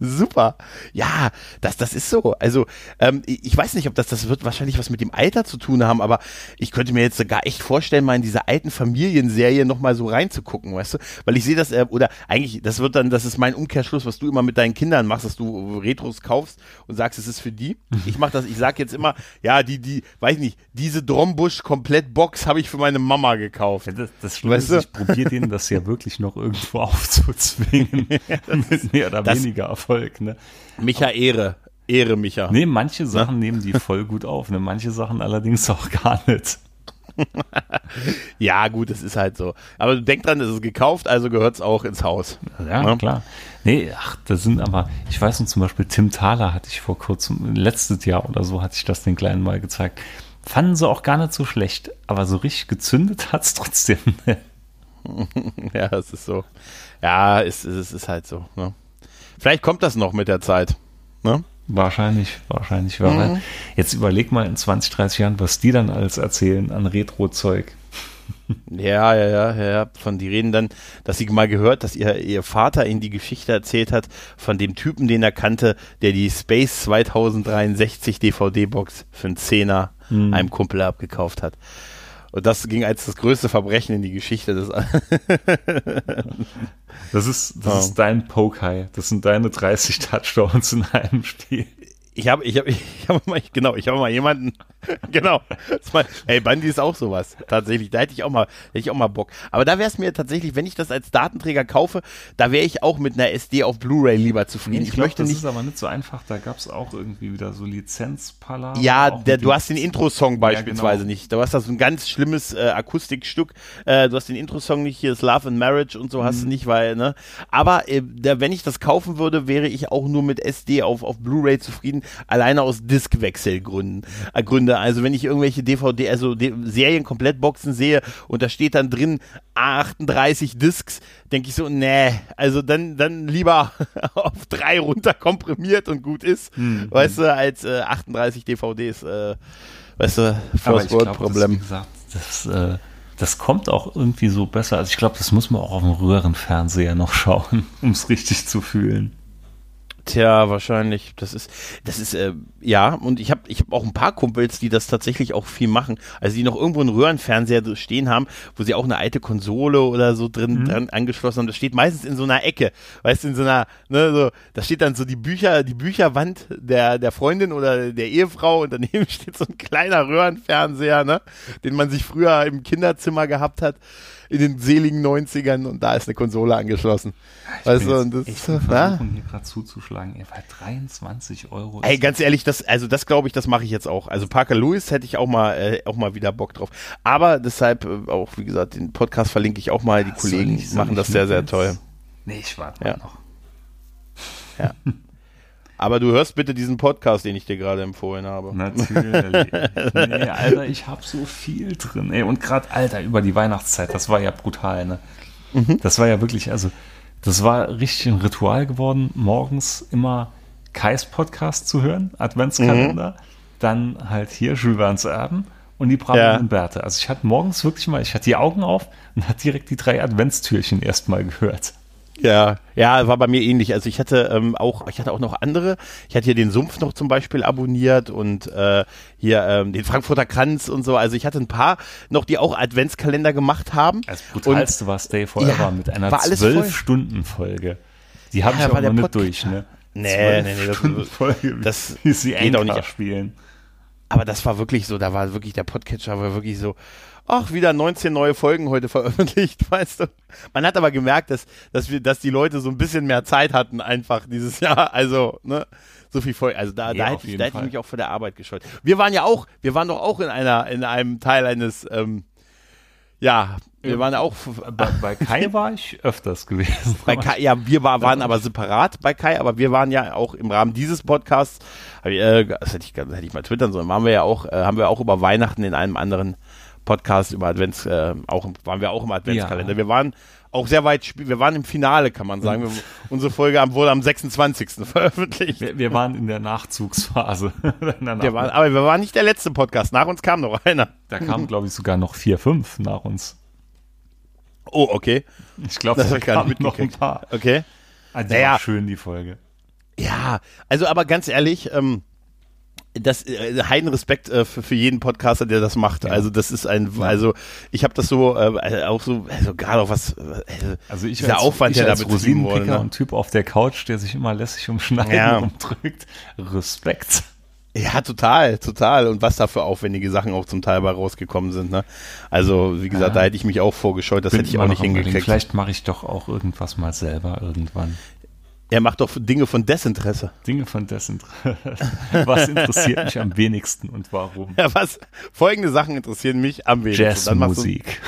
[SPEAKER 1] Super. Ja, das, das ist so. Also, ähm, ich weiß nicht, ob das, das wird wahrscheinlich was mit dem Alter zu tun haben, aber ich könnte mir jetzt sogar echt vorstellen, mal in diese alten Familienserie nochmal so reinzugucken, weißt du? Weil ich sehe das, äh, oder eigentlich, das wird dann, das ist mein Umkehrschluss, was du immer mit deinen Kindern machst, dass du Retros kaufst und sagst, es ist für die. Ich mache das, ich sag jetzt immer, ja, die, die, weiß nicht, diese Drombusch Komplett-Box habe ich für meine Mama gekauft.
[SPEAKER 2] Das, das Schlimme
[SPEAKER 1] Weißt
[SPEAKER 2] ist,
[SPEAKER 1] du?
[SPEAKER 2] ich probiere denen das ja wirklich noch irgendwo aufzuzwingen. mit mehr oder
[SPEAKER 1] das-
[SPEAKER 2] weniger Erfolg. Ne?
[SPEAKER 1] Micha Ehre. Ehre, Micha.
[SPEAKER 2] Nee, manche Sachen nehmen die voll gut auf, ne? manche Sachen allerdings auch gar nicht.
[SPEAKER 1] Ja, gut, das ist halt so. Aber denk dran, es ist gekauft, also gehört es auch ins Haus.
[SPEAKER 2] Ja,
[SPEAKER 1] Ja.
[SPEAKER 2] klar. Nee, ach, das sind aber, ich weiß noch zum Beispiel, Tim Thaler hatte ich vor kurzem, letztes Jahr oder so, hatte ich das den Kleinen mal gezeigt. Fanden sie auch gar nicht so schlecht, aber so richtig gezündet hat's trotzdem.
[SPEAKER 1] Ja, es ist so. Ja, es, es, es ist halt so. Ne? Vielleicht kommt das noch mit der Zeit. Ne?
[SPEAKER 2] Wahrscheinlich, wahrscheinlich. Weil Jetzt überleg mal in 20, 30 Jahren, was die dann alles erzählen an Retro-Zeug.
[SPEAKER 1] Ja, ja, ja, ja. Von die reden dann, dass sie mal gehört, dass ihr, ihr Vater ihnen die Geschichte erzählt hat von dem Typen, den er kannte, der die Space 2063 DVD-Box für einen Zehner einem Kumpel abgekauft hat. Und das ging als das größte Verbrechen in die Geschichte des.
[SPEAKER 2] Das ist, das
[SPEAKER 1] Oh.
[SPEAKER 2] ist dein Poke-High. Das sind deine 30 Touchdowns in einem Spiel.
[SPEAKER 1] Ich habe, ich habe, ich habe mal, genau, ich habe mal jemanden, genau. Das mal, hey, Bandi ist auch sowas. Tatsächlich, da hätte ich auch mal, hätte ich auch mal Bock. Aber da wäre es mir tatsächlich, wenn ich das als Datenträger kaufe, da wäre ich auch mit einer SD auf Blu-ray lieber zufrieden. Ich,
[SPEAKER 2] glaub,
[SPEAKER 1] möchte
[SPEAKER 2] das
[SPEAKER 1] nicht.
[SPEAKER 2] ist aber nicht so einfach. Da gab es auch irgendwie wieder so Lizenzpalaver.
[SPEAKER 1] Ja, der, du hast den Intro-Song beispielsweise
[SPEAKER 2] genau.
[SPEAKER 1] nicht. Du hast da so ein ganz schlimmes äh, Akustikstück. Äh, du hast den Intro-Song nicht, hier ist Love and Marriage und so hast du
[SPEAKER 2] Mhm.
[SPEAKER 1] nicht, weil, ne? Aber äh, da, wenn ich das kaufen würde, wäre ich auch nur mit SD auf, auf Blu-ray zufrieden, alleine aus Diskwechselgründen. Äh, Gründe. Also wenn ich irgendwelche DVD, also D Serien-Komplettboxen sehe und da steht dann drin 38 Discs, denke ich so, nee, also dann, dann lieber auf drei runter komprimiert und gut ist,
[SPEAKER 2] Mhm.
[SPEAKER 1] weißt du, als äh, 38 DVDs, äh, weißt du, First World Problem.
[SPEAKER 2] das, äh, das kommt auch irgendwie so besser. Also ich glaube, das muss man auch auf dem Röhrenfernseher noch schauen, um es richtig zu fühlen.
[SPEAKER 1] Tja, wahrscheinlich. Das ist, das ist, äh, ja, und ich habe ich hab auch ein paar Kumpels, die das tatsächlich auch viel machen. Also die noch irgendwo einen Röhrenfernseher so stehen haben, wo sie auch eine alte Konsole oder so drin, dran angeschlossen haben. Das steht meistens in so einer Ecke, weißt du, in so einer, ne, so, da steht dann so die Bücher, die Bücherwand der, der Freundin oder der Ehefrau und daneben steht so ein kleiner Röhrenfernseher, ne, den man sich früher im Kinderzimmer gehabt hat. In den seligen 90ern und da ist eine Konsole angeschlossen. Weißt du, und das,
[SPEAKER 2] ich versuchen, hier gerade zuzuschlagen. Ey, bei 23 Euro.
[SPEAKER 1] Ey, ganz ehrlich, das, also das glaube ich, das mache ich jetzt auch. Also Parker Lewis hätte ich auch mal, äh, auch mal wieder Bock drauf. Aber deshalb äh, auch, wie gesagt, den Podcast verlinke ich auch mal. Die Kollegen
[SPEAKER 2] ich-
[SPEAKER 1] machen
[SPEAKER 2] ich
[SPEAKER 1] das sehr, sehr toll.
[SPEAKER 2] Nee, ich warte
[SPEAKER 1] Ja.
[SPEAKER 2] mal noch.
[SPEAKER 1] Ja. Aber du hörst bitte diesen Podcast, den ich dir gerade empfohlen habe.
[SPEAKER 2] Natürlich. nee, Alter, ich hab so viel drin. Ey, und gerade, Alter, über die Weihnachtszeit, das war ja brutal, ne?
[SPEAKER 1] Mhm.
[SPEAKER 2] Das war ja wirklich, also, das war richtig ein Ritual geworden, morgens immer Kais Podcast zu hören, Adventskalender,
[SPEAKER 1] Mhm.
[SPEAKER 2] dann halt hier Jules Erben und die Braven
[SPEAKER 1] Ja.
[SPEAKER 2] Berthe. Also ich hatte morgens wirklich mal, ich hatte die Augen auf und hatte direkt die drei Adventstürchen erstmal gehört.
[SPEAKER 1] Ja, ja, war bei mir ähnlich. Also ich hatte ähm, auch, ich hatte auch noch andere. Ich hatte hier den Sumpf noch zum Beispiel abonniert und äh, hier ähm, den Frankfurter Kranz und so. Also ich hatte ein paar noch, die auch Adventskalender gemacht haben.
[SPEAKER 2] Das brutalste war Stay Forever
[SPEAKER 1] Ja,
[SPEAKER 2] mit einer
[SPEAKER 1] war alles voll.
[SPEAKER 2] 12-Stunden-Folge. Die habe
[SPEAKER 1] Ja,
[SPEAKER 2] ich auch noch nicht
[SPEAKER 1] Podcast-
[SPEAKER 2] durch, ne?
[SPEAKER 1] Nee, nee, nee, das-
[SPEAKER 2] 12-Stunden-Folge,
[SPEAKER 1] das
[SPEAKER 2] wie sie
[SPEAKER 1] geht auch nicht.
[SPEAKER 2] spielen.
[SPEAKER 1] Aber das war wirklich so, da war wirklich der Podcatcher war wirklich so, ach, wieder 19 neue Folgen heute veröffentlicht, weißt du. Man hat aber gemerkt, dass, dass wir, dass die Leute so ein bisschen mehr Zeit hatten einfach dieses Jahr. Also, ne, so viel Folgen. Also da,
[SPEAKER 2] Ja,
[SPEAKER 1] da hätte ich, da hätte ich mich auch vor der Arbeit gescheut. Wir waren ja auch, wir waren doch auch in einer, in einem Teil eines, ähm, ja, wir waren auch
[SPEAKER 2] Bei, bei Kai war ich öfters gewesen.
[SPEAKER 1] bei Kai, ja, wir war, waren aber separat bei Kai, aber wir waren ja auch im Rahmen dieses Podcasts, äh, das hätte ich, das hätte ich mal twittern sollen, waren wir ja auch, äh, haben wir auch über Weihnachten in einem anderen Podcast über Advents, äh, auch, waren wir auch im Adventskalender.
[SPEAKER 2] Ja.
[SPEAKER 1] Wir waren auch sehr weit, wir waren im Finale, kann man sagen. Wir, unsere Folge wurde am 26. veröffentlicht.
[SPEAKER 2] Wir, wir waren in der Nachzugsphase.
[SPEAKER 1] Wir waren, aber wir waren nicht der letzte Podcast. Nach uns kam noch einer.
[SPEAKER 2] da kamen, glaube ich, sogar noch vier, fünf nach uns.
[SPEAKER 1] Oh, okay.
[SPEAKER 2] Ich glaube,
[SPEAKER 1] Das
[SPEAKER 2] da
[SPEAKER 1] hab ich gar nicht
[SPEAKER 2] kamen noch ein paar.
[SPEAKER 1] Okay.
[SPEAKER 2] Die
[SPEAKER 1] Naja.
[SPEAKER 2] schön, die Folge.
[SPEAKER 1] Ja, also aber ganz ehrlich, ähm, das äh, heiden Respekt äh, für, für jeden Podcaster, der das macht.
[SPEAKER 2] Ja.
[SPEAKER 1] Also das ist ein, also ich habe das so äh, auch so, also gerade auch was, äh,
[SPEAKER 2] Also ich
[SPEAKER 1] dieser
[SPEAKER 2] als,
[SPEAKER 1] Aufwand,
[SPEAKER 2] ich
[SPEAKER 1] der da
[SPEAKER 2] als
[SPEAKER 1] betrieben wurde.
[SPEAKER 2] Rosinenpicker
[SPEAKER 1] Ne?
[SPEAKER 2] und Typ auf der Couch, der sich immer lässig um Schneiden
[SPEAKER 1] Ja.
[SPEAKER 2] rumdrückt. Respekt.
[SPEAKER 1] Ja, total, total. Und was da für aufwendige Sachen auch zum Teil bei rausgekommen sind. Ne? Also wie gesagt,
[SPEAKER 2] Ja.
[SPEAKER 1] da hätte ich mich auch vorgescheut, das
[SPEAKER 2] Bin
[SPEAKER 1] hätte ich auch nicht hingekriegt.
[SPEAKER 2] Vielleicht mache ich doch auch irgendwas mal selber irgendwann.
[SPEAKER 1] Er macht doch Dinge von Desinteresse.
[SPEAKER 2] Dinge von dessen. Was interessiert mich am wenigsten und warum?
[SPEAKER 1] Ja, was? Folgende Sachen interessieren mich am wenigsten.
[SPEAKER 2] Jazzmusik.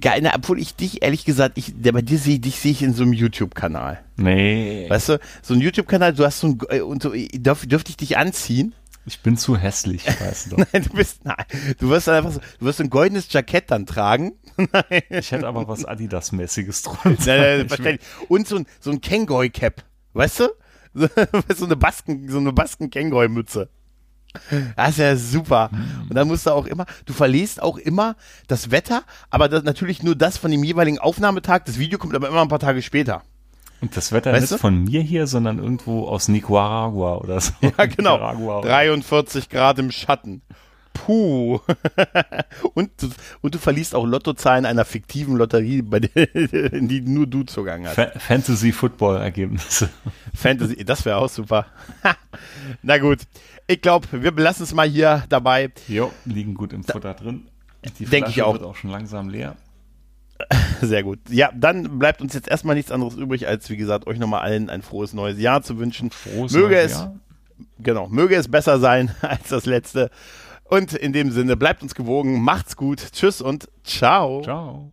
[SPEAKER 1] Geil, obwohl ich dich, ehrlich gesagt, ich, der, bei dir sehe dich sehe ich in so einem YouTube-Kanal.
[SPEAKER 2] Nee,
[SPEAKER 1] Weißt du, so ein YouTube-Kanal, du hast so ein, äh, und so, dürf, dürfte ich dich anziehen?
[SPEAKER 2] Ich bin zu hässlich, weißt du doch.
[SPEAKER 1] Nein, du bist, nein, du wirst einfach so, du wirst ein goldenes Jackett dann tragen.
[SPEAKER 2] Ich hätte aber was Adidas-mäßiges drunter.
[SPEAKER 1] Nein. Und so ein, so ein Kangol-Cap, weißt du? So, eine Basken, so eine Basken-Kangol-Mütze. Das ist ja super. Und dann musst du auch immer, du verlierst auch immer das Wetter, aber das, natürlich nur das von dem jeweiligen Aufnahmetag. Das Video kommt aber immer ein paar Tage später.
[SPEAKER 2] Und das Wetter
[SPEAKER 1] Weißt
[SPEAKER 2] ist
[SPEAKER 1] du?
[SPEAKER 2] von mir hier, sondern irgendwo aus Nicaragua oder so.
[SPEAKER 1] Ja, genau.
[SPEAKER 2] Nicaragua.
[SPEAKER 1] 43 Grad im Schatten. Puh. und, du, und du verliest auch Lottozahlen einer fiktiven Lotterie, bei der, in die nur du Zugang hast.
[SPEAKER 2] Fa Fantasy-Football-Ergebnisse.
[SPEAKER 1] Fantasy, das wäre auch super. Na gut, ich glaube, wir belassen es mal hier dabei.
[SPEAKER 2] Jo, liegen gut im Futter drin. Die
[SPEAKER 1] Denk ich auch.
[SPEAKER 2] wird auch schon langsam leer.
[SPEAKER 1] Sehr gut. Ja, dann bleibt uns jetzt erstmal nichts anderes übrig, als wie gesagt, euch nochmal allen ein frohes neues Jahr zu wünschen.
[SPEAKER 2] Frohes
[SPEAKER 1] möge
[SPEAKER 2] neues
[SPEAKER 1] es,
[SPEAKER 2] Jahr.
[SPEAKER 1] genau, möge es besser sein als das letzte. Und in dem Sinne, bleibt uns gewogen, macht's gut, tschüss und ciao.
[SPEAKER 2] Ciao.